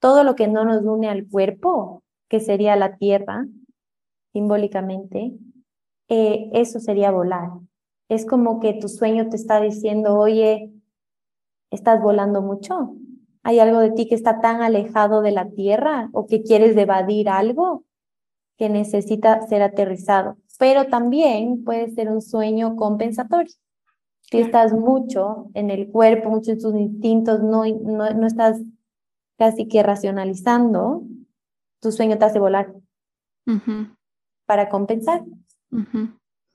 B: todo lo que no nos une al cuerpo, que sería la tierra, simbólicamente, eh, eso sería volar. Es como que tu sueño te está diciendo, oye, estás volando mucho. Hay algo de ti que está tan alejado de la tierra o que quieres evadir algo que necesita ser aterrizado. Pero también puede ser un sueño compensatorio. Si estás mucho en el cuerpo, mucho en tus instintos, no, no, estás casi que racionalizando, tu sueño te hace volar para compensar.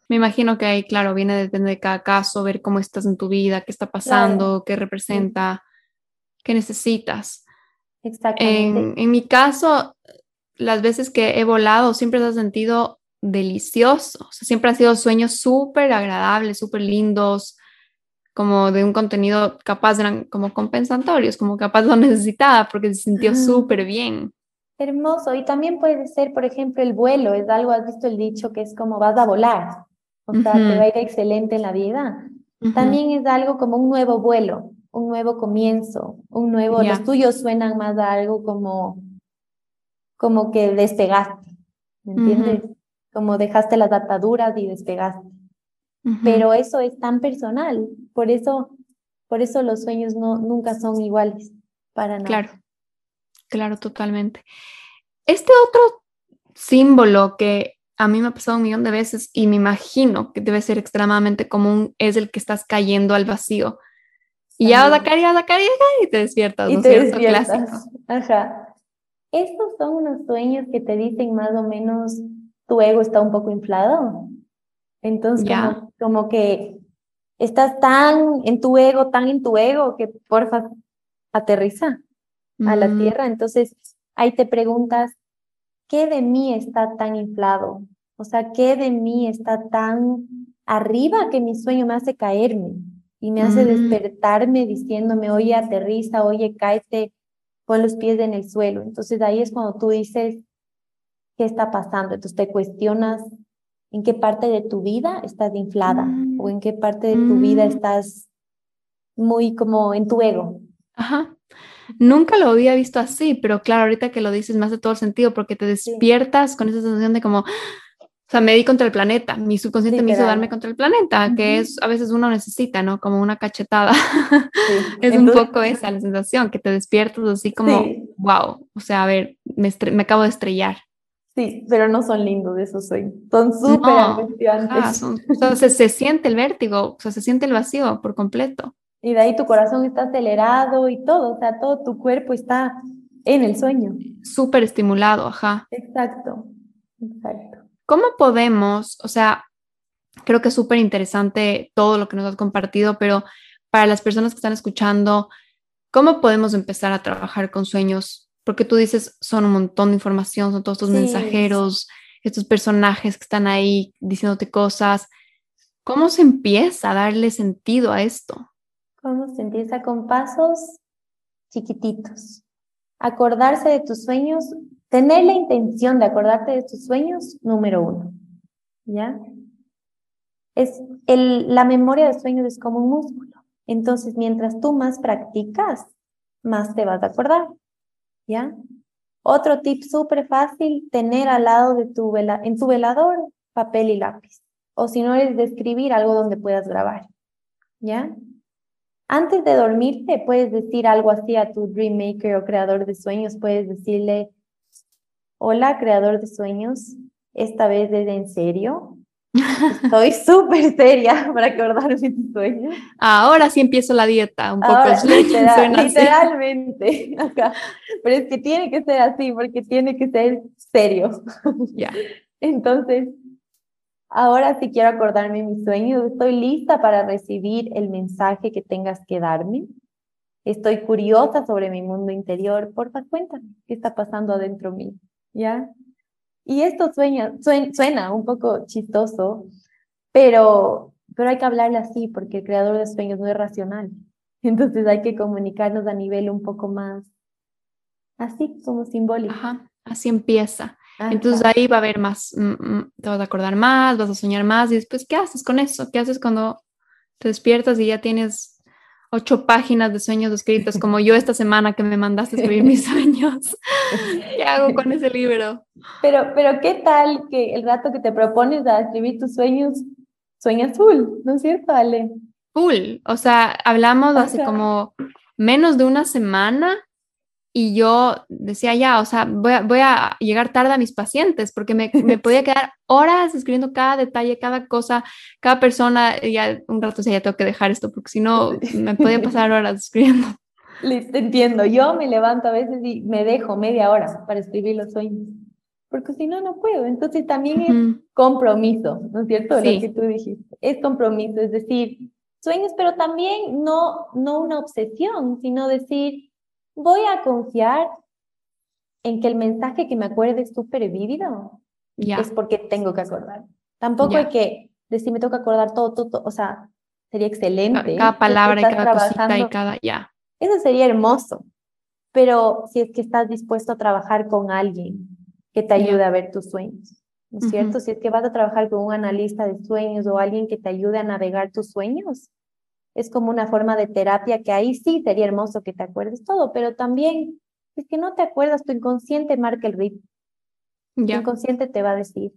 A: Me imagino que ahí, claro, viene depende de cada caso, ver cómo estás en tu vida, qué está pasando, qué representa, qué necesitas.
B: Exactamente.
A: En, mi caso, las veces que he volado siempre se ha sentido delicioso, siempre han sido sueños súper agradables, súper lindos, como de un contenido capaz eran como compensatorios, como capaz lo necesitaba porque se sintió súper bien.
B: Hermoso. Y también puede ser, por ejemplo, el vuelo. Es algo, has visto el dicho que es como vas a volar. O sea, te va a ir excelente en la vida. También es algo como un nuevo vuelo, un nuevo comienzo, un nuevo. Los tuyos suenan más a algo como, como que despegaste. ¿Me entiendes? Como dejaste las ataduras y despegaste. Pero eso es tan personal. Por eso, por eso los sueños no, nunca son iguales para nada.
A: Claro. Claro, totalmente. Este otro símbolo que a mí me ha pasado un millón de veces y me imagino que debe ser extremadamente común es el que estás cayendo al vacío. Y ya vas a caer, vas a caer y te despiertas, y te Despiertas.
B: Ajá. Estos son unos sueños que te dicen más o menos tu ego está un poco inflado. Entonces, como, como, que estás tan en tu ego, tan en tu ego, que porfa, aterriza a la tierra. Entonces, ahí te preguntas, ¿qué de mí está tan inflado? O sea, ¿qué de mí está tan arriba que mi sueño me hace caerme y me hace despertarme diciéndome, oye, aterriza, oye, cáete, pon los pies en el suelo. Entonces, ahí es cuando tú dices, ¿qué está pasando? Entonces, te cuestionas en qué parte de tu vida estás inflada o mm. en qué parte de tu vida estás muy como en tu ego.
A: Ajá. Nunca lo había visto así, pero claro, ahorita que lo dices me hace todo el sentido porque te despiertas con esa sensación de como, o sea, me di contra el planeta, mi subconsciente me hizo darme contra el planeta, que es a veces uno necesita, ¿no? Como una cachetada. es un poco esa la sensación, que te despiertas así como, wow, o sea, a ver, me, me, acabo de estrellar.
B: Sí, pero no son lindos esos sueños, son súper angustiantes.
A: o sea, se, se siente el vértigo, o sea, se siente el vacío por completo.
B: Y de ahí tu corazón está acelerado y todo, o sea, todo tu cuerpo está en el sueño.
A: Súper estimulado, ajá.
B: Exacto, exacto.
A: ¿Cómo podemos, o sea, creo que es súper interesante todo lo que nos has compartido, pero para las personas que están escuchando, ¿cómo podemos empezar a trabajar con sueños? Porque tú dices, son un montón de información, son todos estos mensajeros, estos personajes que están ahí diciéndote cosas. ¿Cómo se empieza a darle sentido a esto?
B: ¿Cómo se empieza con pasos chiquititos? Acordarse de tus sueños, tener la intención de acordarte de tus sueños, número uno. ¿Ya? Es el, la memoria de sueños es como un músculo. Entonces, mientras tú más practicas, más te vas a acordar. ¿Ya? Otro tip súper fácil, tener al lado de tu vela, en tu velador papel y lápiz. O si no eres de escribir, algo donde puedas grabar. ¿Ya? Antes de dormirte, puedes decir algo así a tu dream maker o creador de sueños. Puedes decirle, hola, creador de sueños, esta vez es en serio. Estoy súper seria para acordarme de tus sueños.
A: Ahora sí empiezo la dieta, un poco
B: literalmente. Pero es que tiene que ser así, porque tiene que ser serio.
A: Ya.
B: Entonces, Ahora sí quiero acordarme mis sueños. Estoy lista para recibir el mensaje que tengas que darme. Estoy curiosa sobre mi mundo interior. Porfa, cuéntame qué está pasando adentro mío. ¿Ya? Y esto sueña, suena, un poco chistoso, pero, pero hay que hablarle así porque el creador de sueños no es racional. Entonces hay que comunicarnos a nivel un poco más así como simbólico.
A: Ajá, así empieza. Entonces ahí va a haber más, mm, mm, te vas a acordar más, vas a soñar más y después, ¿qué haces con eso? ¿Qué haces cuando te despiertas y ya tienes ocho páginas de sueños escritos como yo esta semana que me mandaste a escribir mis sueños? ¿Qué hago con ese libro?
B: Pero, pero ¿qué tal que el rato que te propones a escribir tus sueños, sueñas full, ¿no es cierto, Ale?
A: Full, o sea, hablamos hace como menos de una semana y yo decía, ya, o sea, voy a, voy a llegar tarde a mis pacientes porque me, me, podía quedar horas escribiendo cada detalle, cada cosa, cada persona, y ya un rato decía, ya tengo que dejar esto porque si no, me podía pasar horas escribiendo.
B: Entiendo, yo me levanto a veces y me dejo media hora para escribir los sueños, porque si no, no puedo. Entonces también es compromiso, ¿no es cierto? Sí. Lo que tú dijiste, es compromiso, es decir, sueños, pero también no, no una obsesión, sino decir, voy a confiar en que el mensaje que me acuerde es súper vívido. Es porque tengo que acordar. Tampoco hay que decir, me tengo que acordar todo, todo, o sea, sería excelente.
A: Cada palabra y cada cosita y cada ya.
B: Eso sería hermoso. Pero si es que estás dispuesto a trabajar con alguien que te ayude a ver tus sueños, ¿no es cierto? Si es que vas a trabajar con un analista de sueños o alguien que te ayude a navegar tus sueños, es como una forma de terapia que ahí sí sería hermoso que te acuerdes todo, pero también, si es que no te acuerdas, tu inconsciente marca el ritmo. Tu inconsciente te va a decir.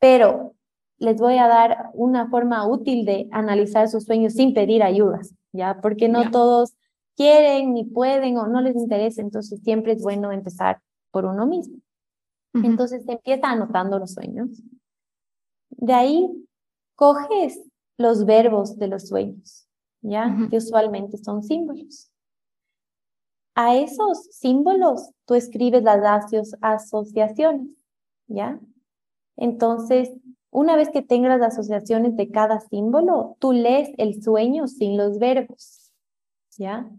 B: Pero les voy a dar una forma útil de analizar sus sueños sin pedir ayudas, ¿ya? Porque no todos quieren ni pueden o no les interesa, entonces siempre es bueno empezar por uno mismo. Entonces te empieza anotando los sueños. De ahí coges los verbos de los sueños, ¿ya? Que usualmente son símbolos. A esos símbolos tú escribes las asociaciones, ¿ya? Entonces, una vez que tengas las asociaciones de cada símbolo, tú lees el sueño sin los verbos, ¿ya?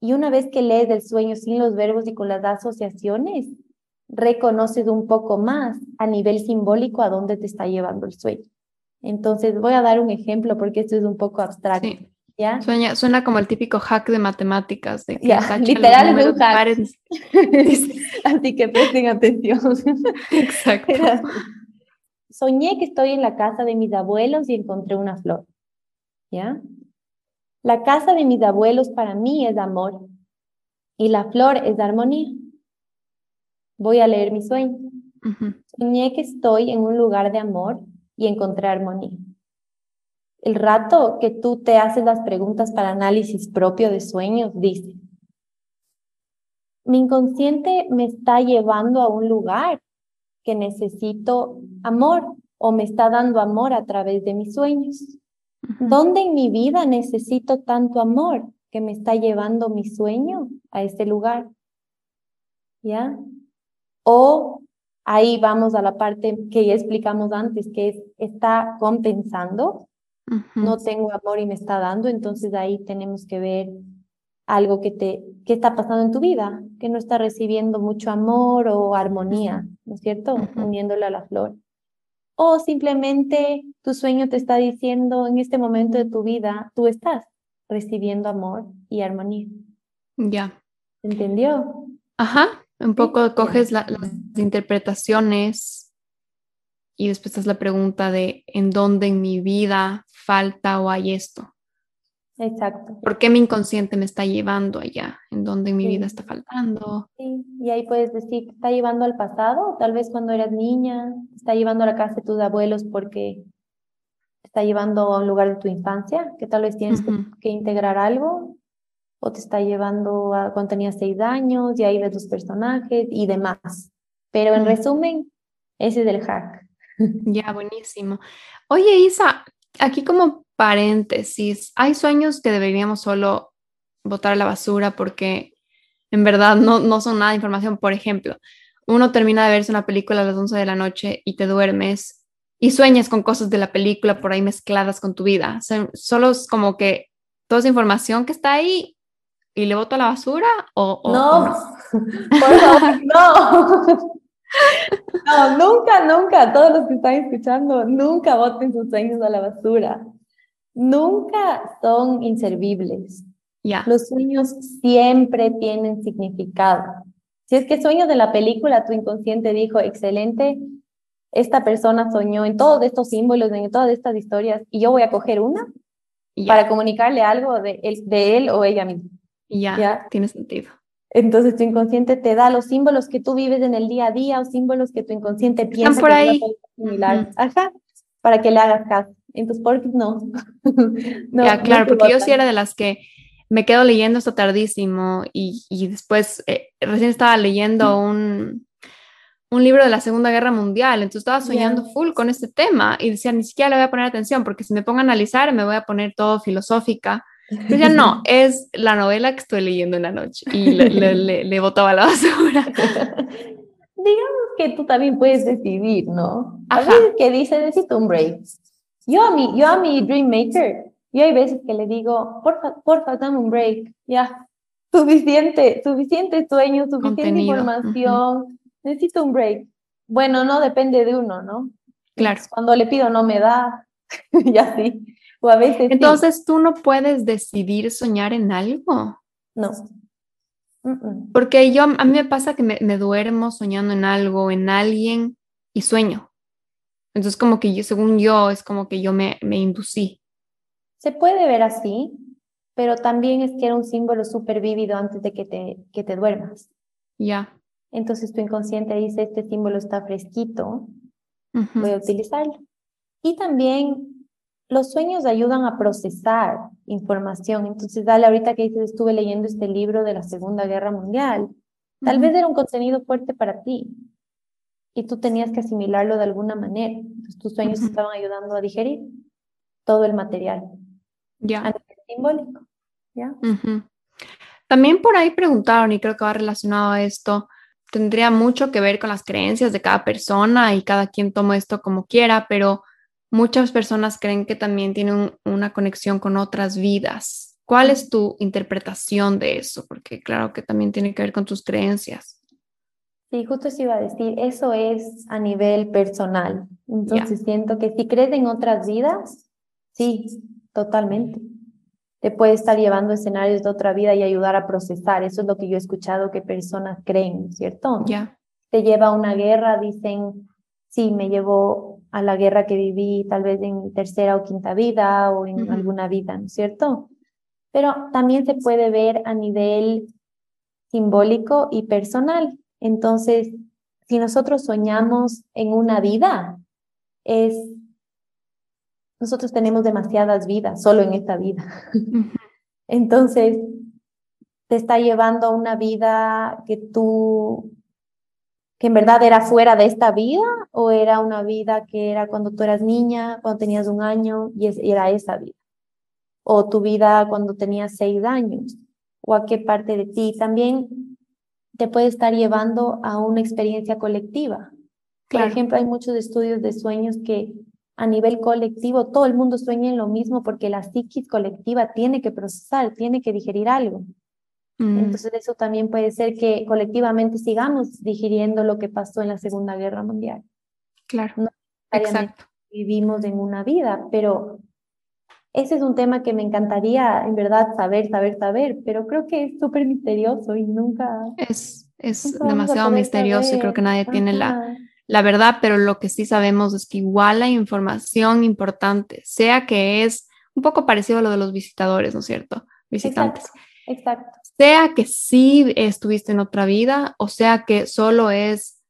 B: Y una vez que lees el sueño sin los verbos y con las asociaciones, reconoces un poco más a nivel simbólico a dónde te está llevando el sueño. Entonces, voy a dar un ejemplo porque esto es un poco abstracto. ¿Ya?
A: Sueña, suena como el típico hack de matemáticas. De
B: literal es un hack. Así que presten atención. Exacto. Soñé que estoy en la casa de mis abuelos y encontré una flor. ¿Ya? La casa de mis abuelos para mí es amor y la flor es armonía. Voy a leer mi sueño. Soñé que estoy en un lugar de amor y encontré armonía. El rato que tú te haces las preguntas para análisis propio de sueños, dice, mi inconsciente me está llevando a un lugar que necesito amor o me está dando amor a través de mis sueños. ¿Dónde en mi vida necesito tanto amor que me está llevando mi sueño a ese lugar? ¿Ya? O ahí vamos a la parte que ya explicamos antes, que es, está compensando. No tengo amor y me está dando, entonces ahí tenemos que ver algo que te que está pasando en tu vida, que no está recibiendo mucho amor o armonía, ¿no es cierto? Uniéndole a la flor. O simplemente tu sueño te está diciendo en este momento de tu vida, tú estás recibiendo amor y armonía.
A: Ya.
B: ¿Entendió?
A: Ajá, un poco coges las interpretaciones y después es la pregunta de en dónde en mi vida falta o hay esto.
B: Exacto.
A: ¿Por qué mi inconsciente me está llevando allá? ¿En dónde mi vida está faltando?
B: Sí, y ahí puedes decir, ¿te está llevando al pasado? Tal vez cuando eras niña, te está llevando a la casa de tus abuelos porque te está llevando a un lugar de tu infancia, que tal vez tienes que, integrar algo, o te está llevando a cuando tenías seis años y ahí ves los personajes y demás. Pero en resumen, ese es el hack.
A: Ya, buenísimo. Oye, Isa, aquí como paréntesis, hay sueños que deberíamos solo botar a la basura porque en verdad no, no son nada de información. Por ejemplo, uno termina de verse una película a las 11 de la noche y te duermes y sueñas con cosas de la película por ahí mezcladas con tu vida. solo es como que toda esa información que está ahí y le boto a la basura o,
B: no, por favor, no. No, nunca, nunca, todos los que están escuchando, nunca boten sus sueños a la basura nunca son inservibles. Los sueños siempre tienen significado. Si es que sueños de la película, tu inconsciente dijo, excelente, esta persona soñó en todos estos símbolos, en todas estas historias, y yo voy a coger una para comunicarle algo de él, de él o ella misma.
A: Ya, ya, tiene sentido.
B: Entonces tu inconsciente te da los símbolos que tú vives en el día a día o símbolos que tu inconsciente piensa
A: por ahí.
B: similar. Ajá, para que le hagas caso. Entonces, ¿por qué no?
A: no ya, claro, porque yo sí era de las que me quedo leyendo esto tardísimo y, y después eh, recién estaba leyendo un, un, libro de la Segunda Guerra Mundial, entonces estaba soñando full con este tema y decía, ni siquiera le voy a poner atención porque si me pongo a analizar me voy a poner todo filosófica. Decía, no, es la novela que estoy leyendo en la noche y le, le, le, botaba la basura.
B: Digamos que tú también puedes decidir, ¿no? A veces que dice, necesito un break yo a mi, yo a mi Dream Maker, yo hay veces que le digo, porfa, porfa, dame un break, ya, suficiente, suficiente sueño, suficiente información, necesito un break. Bueno, no depende de uno, ¿no?
A: Claro.
B: Cuando le pido no me da, y así. O a veces
A: Entonces tú no puedes decidir soñar en algo.
B: No.
A: Porque yo, a mí me pasa que me, duermo soñando en algo, en alguien y sueño. Entonces como que yo, según yo, es como que yo me, me inducí.
B: Se puede ver así, pero también es que era un símbolo súper vívido antes de que te, que te duermas.
A: Ya.
B: Entonces tu inconsciente dice, este símbolo está fresquito, voy a utilizarlo. Y también los sueños ayudan a procesar información. Entonces, dale, ahorita que dices, estuve leyendo este libro de la Segunda Guerra Mundial, tal vez era un contenido fuerte para ti y tú tenías que asimilarlo de alguna manera. Entonces, tus sueños estaban ayudando a digerir todo el material.
A: Ya.
B: Nivel simbólico. ¿Ya?
A: También por ahí preguntaron, y creo que va relacionado a esto, tendría mucho que ver con las creencias de cada persona y cada quien toma esto como quiera, pero muchas personas creen que también tienen una conexión con otras vidas. ¿Cuál es tu interpretación de eso? Porque claro que también tiene que ver con tus creencias.
B: Sí, justo eso iba a decir, eso es a nivel personal. Entonces siento que si crees en otras vidas, sí, totalmente te puede estar llevando escenarios de otra vida y ayudar a procesar. Eso es lo que yo he escuchado que personas creen, ¿cierto?
A: Ya.
B: Te lleva a una guerra, dicen, sí, me llevó a la guerra que viví tal vez en mi tercera o quinta vida o en alguna vida, ¿no es cierto? Pero también se puede ver a nivel simbólico y personal. Entonces, si nosotros soñamos en una vida, es nosotros tenemos demasiadas vidas solo en esta vida. Entonces, te está llevando a una vida que tú, que en verdad era fuera de esta vida o era una vida que era cuando tú eras niña, cuando tenías un año y, era esa vida. O tu vida cuando tenías seis años o a qué parte de ti. También te puede estar llevando a una experiencia colectiva. Por ejemplo, hay muchos estudios de sueños que a nivel colectivo, todo el mundo sueña en lo mismo porque la psiquis colectiva tiene que procesar, tiene que digerir algo. Mm. Entonces eso también puede ser que colectivamente sigamos digiriendo lo que pasó en la Segunda Guerra Mundial.
A: Claro. No Exacto.
B: vivimos en una vida, pero ese es un tema que me encantaría en verdad saber, saber, saber, pero creo que es súper misterioso y nunca...
A: Es, es demasiado misterioso y creo que nadie tiene la la verdad, pero lo que sí sabemos es que igual hay información importante, sea que es un poco parecido a lo de los visitadores, ¿no es cierto? Visitantes.
B: Exacto.
A: Sea que sí estuviste en otra vida, o sea que solo es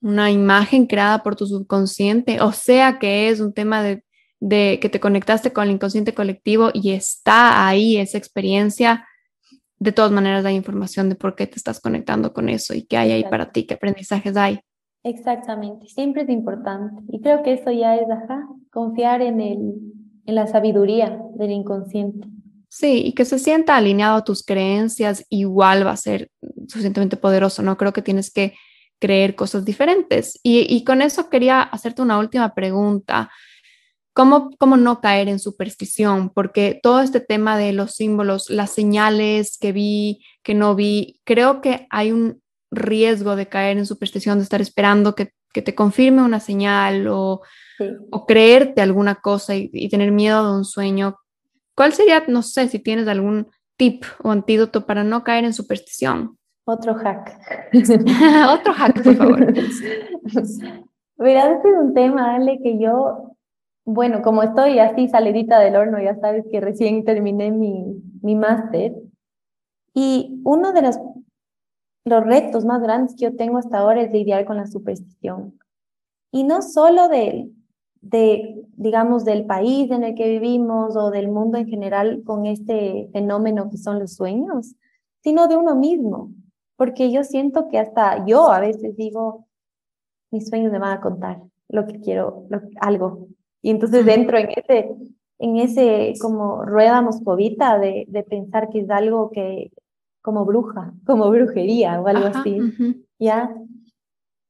A: una imagen creada por tu subconsciente, o sea que es un tema de, de que te conectaste con el inconsciente colectivo y está ahí esa experiencia. De todas maneras, hay información de por qué te estás conectando con eso y qué hay ahí para ti, qué aprendizajes hay.
B: Exactamente, siempre es importante. Y creo que eso ya es, ajá, confiar en, el, en la sabiduría del inconsciente.
A: Sí, y que se sienta alineado a tus creencias, igual va a ser suficientemente poderoso, ¿no? Creo que tienes que creer cosas diferentes. Y, y con eso quería hacerte una última pregunta. ¿Cómo, ¿Cómo no caer en superstición? Porque todo este tema de los símbolos, las señales que vi, que no vi, creo que hay un riesgo de caer en superstición, de estar esperando que, te confirme una señal o, o creerte alguna cosa y, tener miedo de un sueño. ¿Cuál sería, no sé, si tienes algún tip o antídoto para no caer en superstición?
B: Otro hack.
A: Otro hack, por favor.
B: Mira, este es un tema, Ale, que yo, bueno, como estoy así salidita del horno, ya sabes que recién terminé mi, mi máster. Y uno de los los retos más grandes que yo tengo hasta ahora es lidiar con la superstición. Y no solo de, de, digamos, del país en el que vivimos o del mundo en general con este fenómeno que son los sueños, sino de uno mismo. Porque yo siento que hasta yo a veces digo, mis sueños me van a contar lo que quiero, algo. Y entonces dentro en ese, en ese como rueda moscovita de, de pensar que es algo que como bruja, como brujería o algo así. ¿Ya?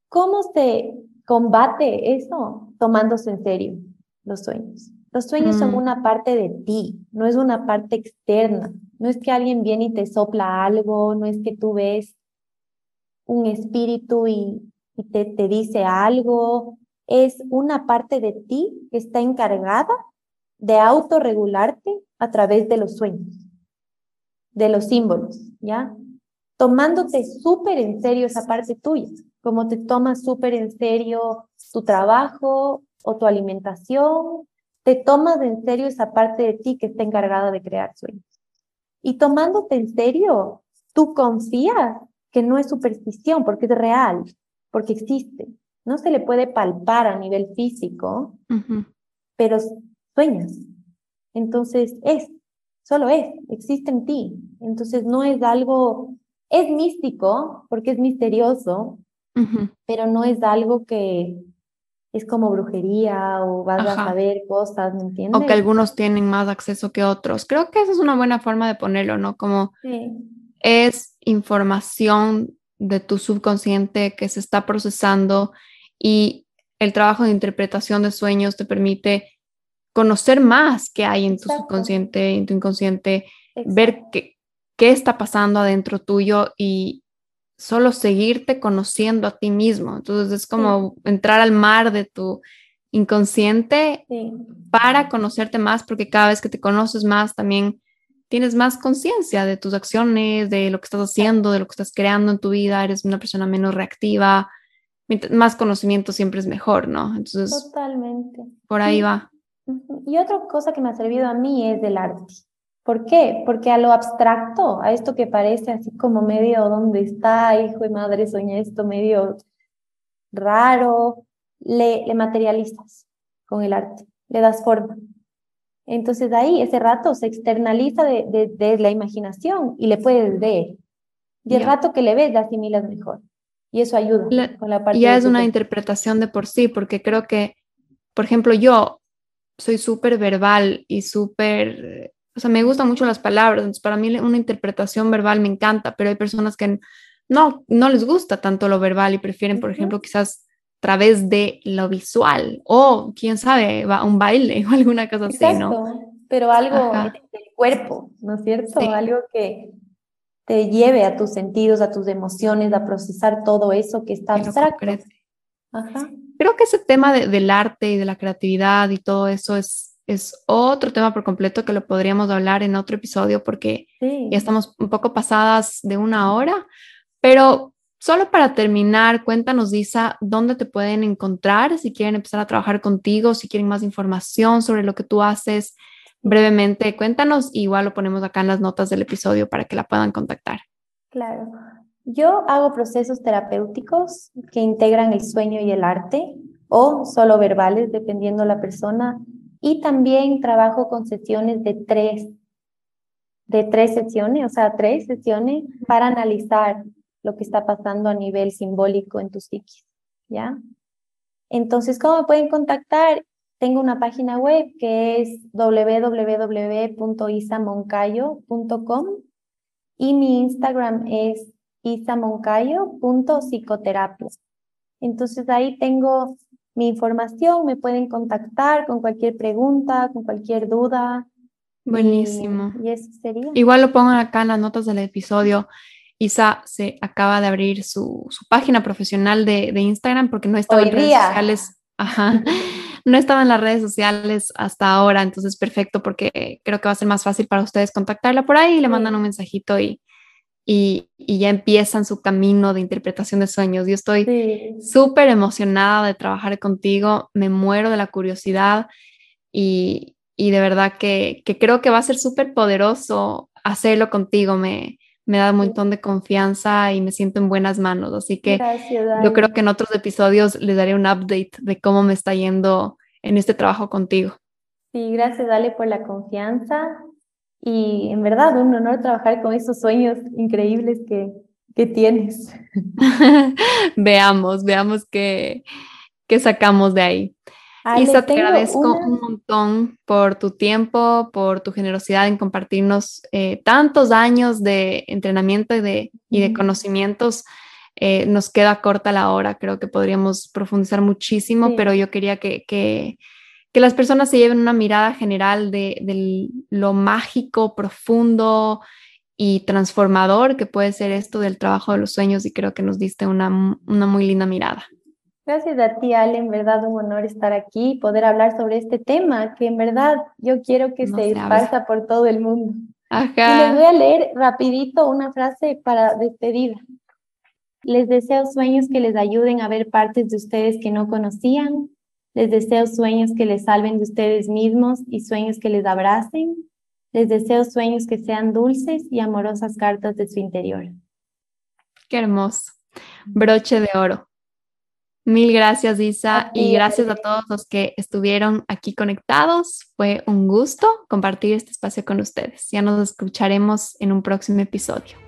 B: ¿Cómo se combate eso? Tomándose en serio los sueños. Los sueños son mm. una parte de ti, no es una parte externa. No es que alguien viene y te sopla algo, no es que tú ves un espíritu y, y te, te dice algo. Es una parte de ti que está encargada de autorregularte a través de los sueños, de los símbolos, ¿ya? Tomándote súper en serio esa parte tuya, como te tomas súper en serio tu trabajo o tu alimentación, te tomas en serio esa parte de ti que está encargada de crear sueños. Y tomándote en serio, tú confías que no es superstición, porque es real, porque existe. No se le puede palpar a nivel físico, pero sueñas. Entonces es, solo es, existe en ti. Entonces no es algo, es místico, porque es misterioso, pero no es algo que es como brujería o vas a saber cosas, ¿me entiendes?
A: O que algunos tienen más acceso que otros. Creo que esa es una buena forma de ponerlo, ¿no? Como es información de tu subconsciente que se está procesando y el trabajo de interpretación de sueños te permite conocer más qué hay en tu subconsciente, en tu inconsciente, ver qué, qué está pasando adentro tuyo y solo seguirte conociendo a ti mismo. Entonces es como entrar al mar de tu inconsciente para conocerte más, porque cada vez que te conoces más también tienes más conciencia de tus acciones, de lo que estás haciendo, de lo que estás creando en tu vida, eres una persona menos reactiva, más conocimiento siempre es mejor, ¿no?
B: Entonces, totalmente.
A: Por ahí va.
B: Y otra cosa que me ha servido a mí es del arte. ¿Por qué? Porque a lo abstracto, a esto que parece así como medio, ¿dónde está? Hijo y madre, soñé esto medio raro, le, le materializas con el arte, le das forma. Entonces ahí ese rato se externaliza de, de, la imaginación y le puedes ver. Y el rato que le ves, la asimilas mejor. Y eso ayuda
A: con la parte. Ya es una interpretación de por sí, porque creo que, por ejemplo, yo soy súper verbal y súper, o sea, me gustan mucho las palabras, entonces para mí una interpretación verbal me encanta, pero hay personas que no, no les gusta tanto lo verbal y prefieren, por ejemplo, quizás través de lo visual o quién sabe, va un baile o alguna cosa así, ¿no?
B: Pero algo del cuerpo, ¿no es cierto? Algo que te lleve a tus sentidos, a tus emociones, a procesar todo eso que está abstracto.
A: Ajá. Creo que ese tema del arte y de la creatividad y todo eso es, es otro tema por completo que lo podríamos hablar en otro episodio porque ya estamos un poco pasadas de una hora, pero Solo para terminar, cuéntanos, Isa, dónde te pueden encontrar si quieren empezar a trabajar contigo, si quieren más información sobre lo que tú haces. Brevemente, cuéntanos, igual lo ponemos acá en las notas del episodio para que la puedan contactar.
B: Claro. Yo hago procesos terapéuticos que integran el sueño y el arte o solo verbales, dependiendo la persona. Y también trabajo con sesiones de tres, de tres sesiones, o sea, tres sesiones para analizar lo que está pasando a nivel simbólico en tu psiquis, ¿ya? Entonces, ¿cómo me pueden contactar? Tengo una página web que es www.isamoncayo.com y mi Instagram es isamoncayo.psicoterapia. Entonces ahí tengo mi información, me pueden contactar con cualquier pregunta, con cualquier duda.
A: Buenísimo.
B: Y, eso sería.
A: Igual lo pongo acá en las notas del episodio. Isa se acaba de abrir su, página profesional de, Instagram porque no estaba en redes sociales. Ajá, no estaba en las redes sociales hasta ahora, entonces perfecto porque creo que va a ser más fácil para ustedes contactarla por ahí y le mandan un mensajito y, y, ya empiezan su camino de interpretación de sueños. Yo estoy súper emocionada de trabajar contigo, me muero de la curiosidad y, de verdad que, que creo que va a ser súper poderoso hacerlo contigo. Me, me da un montón de confianza y me siento en buenas manos. Así que yo creo que en otros episodios les daré un update de cómo me está yendo en este trabajo contigo.
B: Sí, gracias, Dale, por la confianza. Y en verdad, un honor trabajar con esos sueños increíbles que, que tienes.
A: veamos, veamos qué, qué sacamos de ahí. Isa, te agradezco un montón por tu tiempo, por tu generosidad en compartirnos eh, tantos años de entrenamiento y de, y de conocimientos. Eh, nos queda corta la hora, creo que podríamos profundizar muchísimo, pero yo quería que, que, que, las personas se lleven una mirada general de, de, lo mágico, profundo y transformador que puede ser esto del trabajo de los sueños y creo que nos diste una, una muy linda mirada.
B: Gracias a ti, Ale. En verdad, un honor estar aquí y poder hablar sobre este tema que en verdad yo quiero que se esparza por todo el mundo. Ajá. Y les voy a leer rapidito una frase para despedida. Les deseo sueños que les ayuden a ver partes de ustedes que no conocían. Les deseo sueños que les salven de ustedes mismos y sueños que les abracen. Les deseo sueños que sean dulces y amorosas cartas de su interior.
A: Qué hermoso. Broche de oro. Mil gracias, Isa, y gracias a todos los que estuvieron aquí conectados. Fue un gusto compartir este espacio con ustedes. Ya nos escucharemos en un próximo episodio.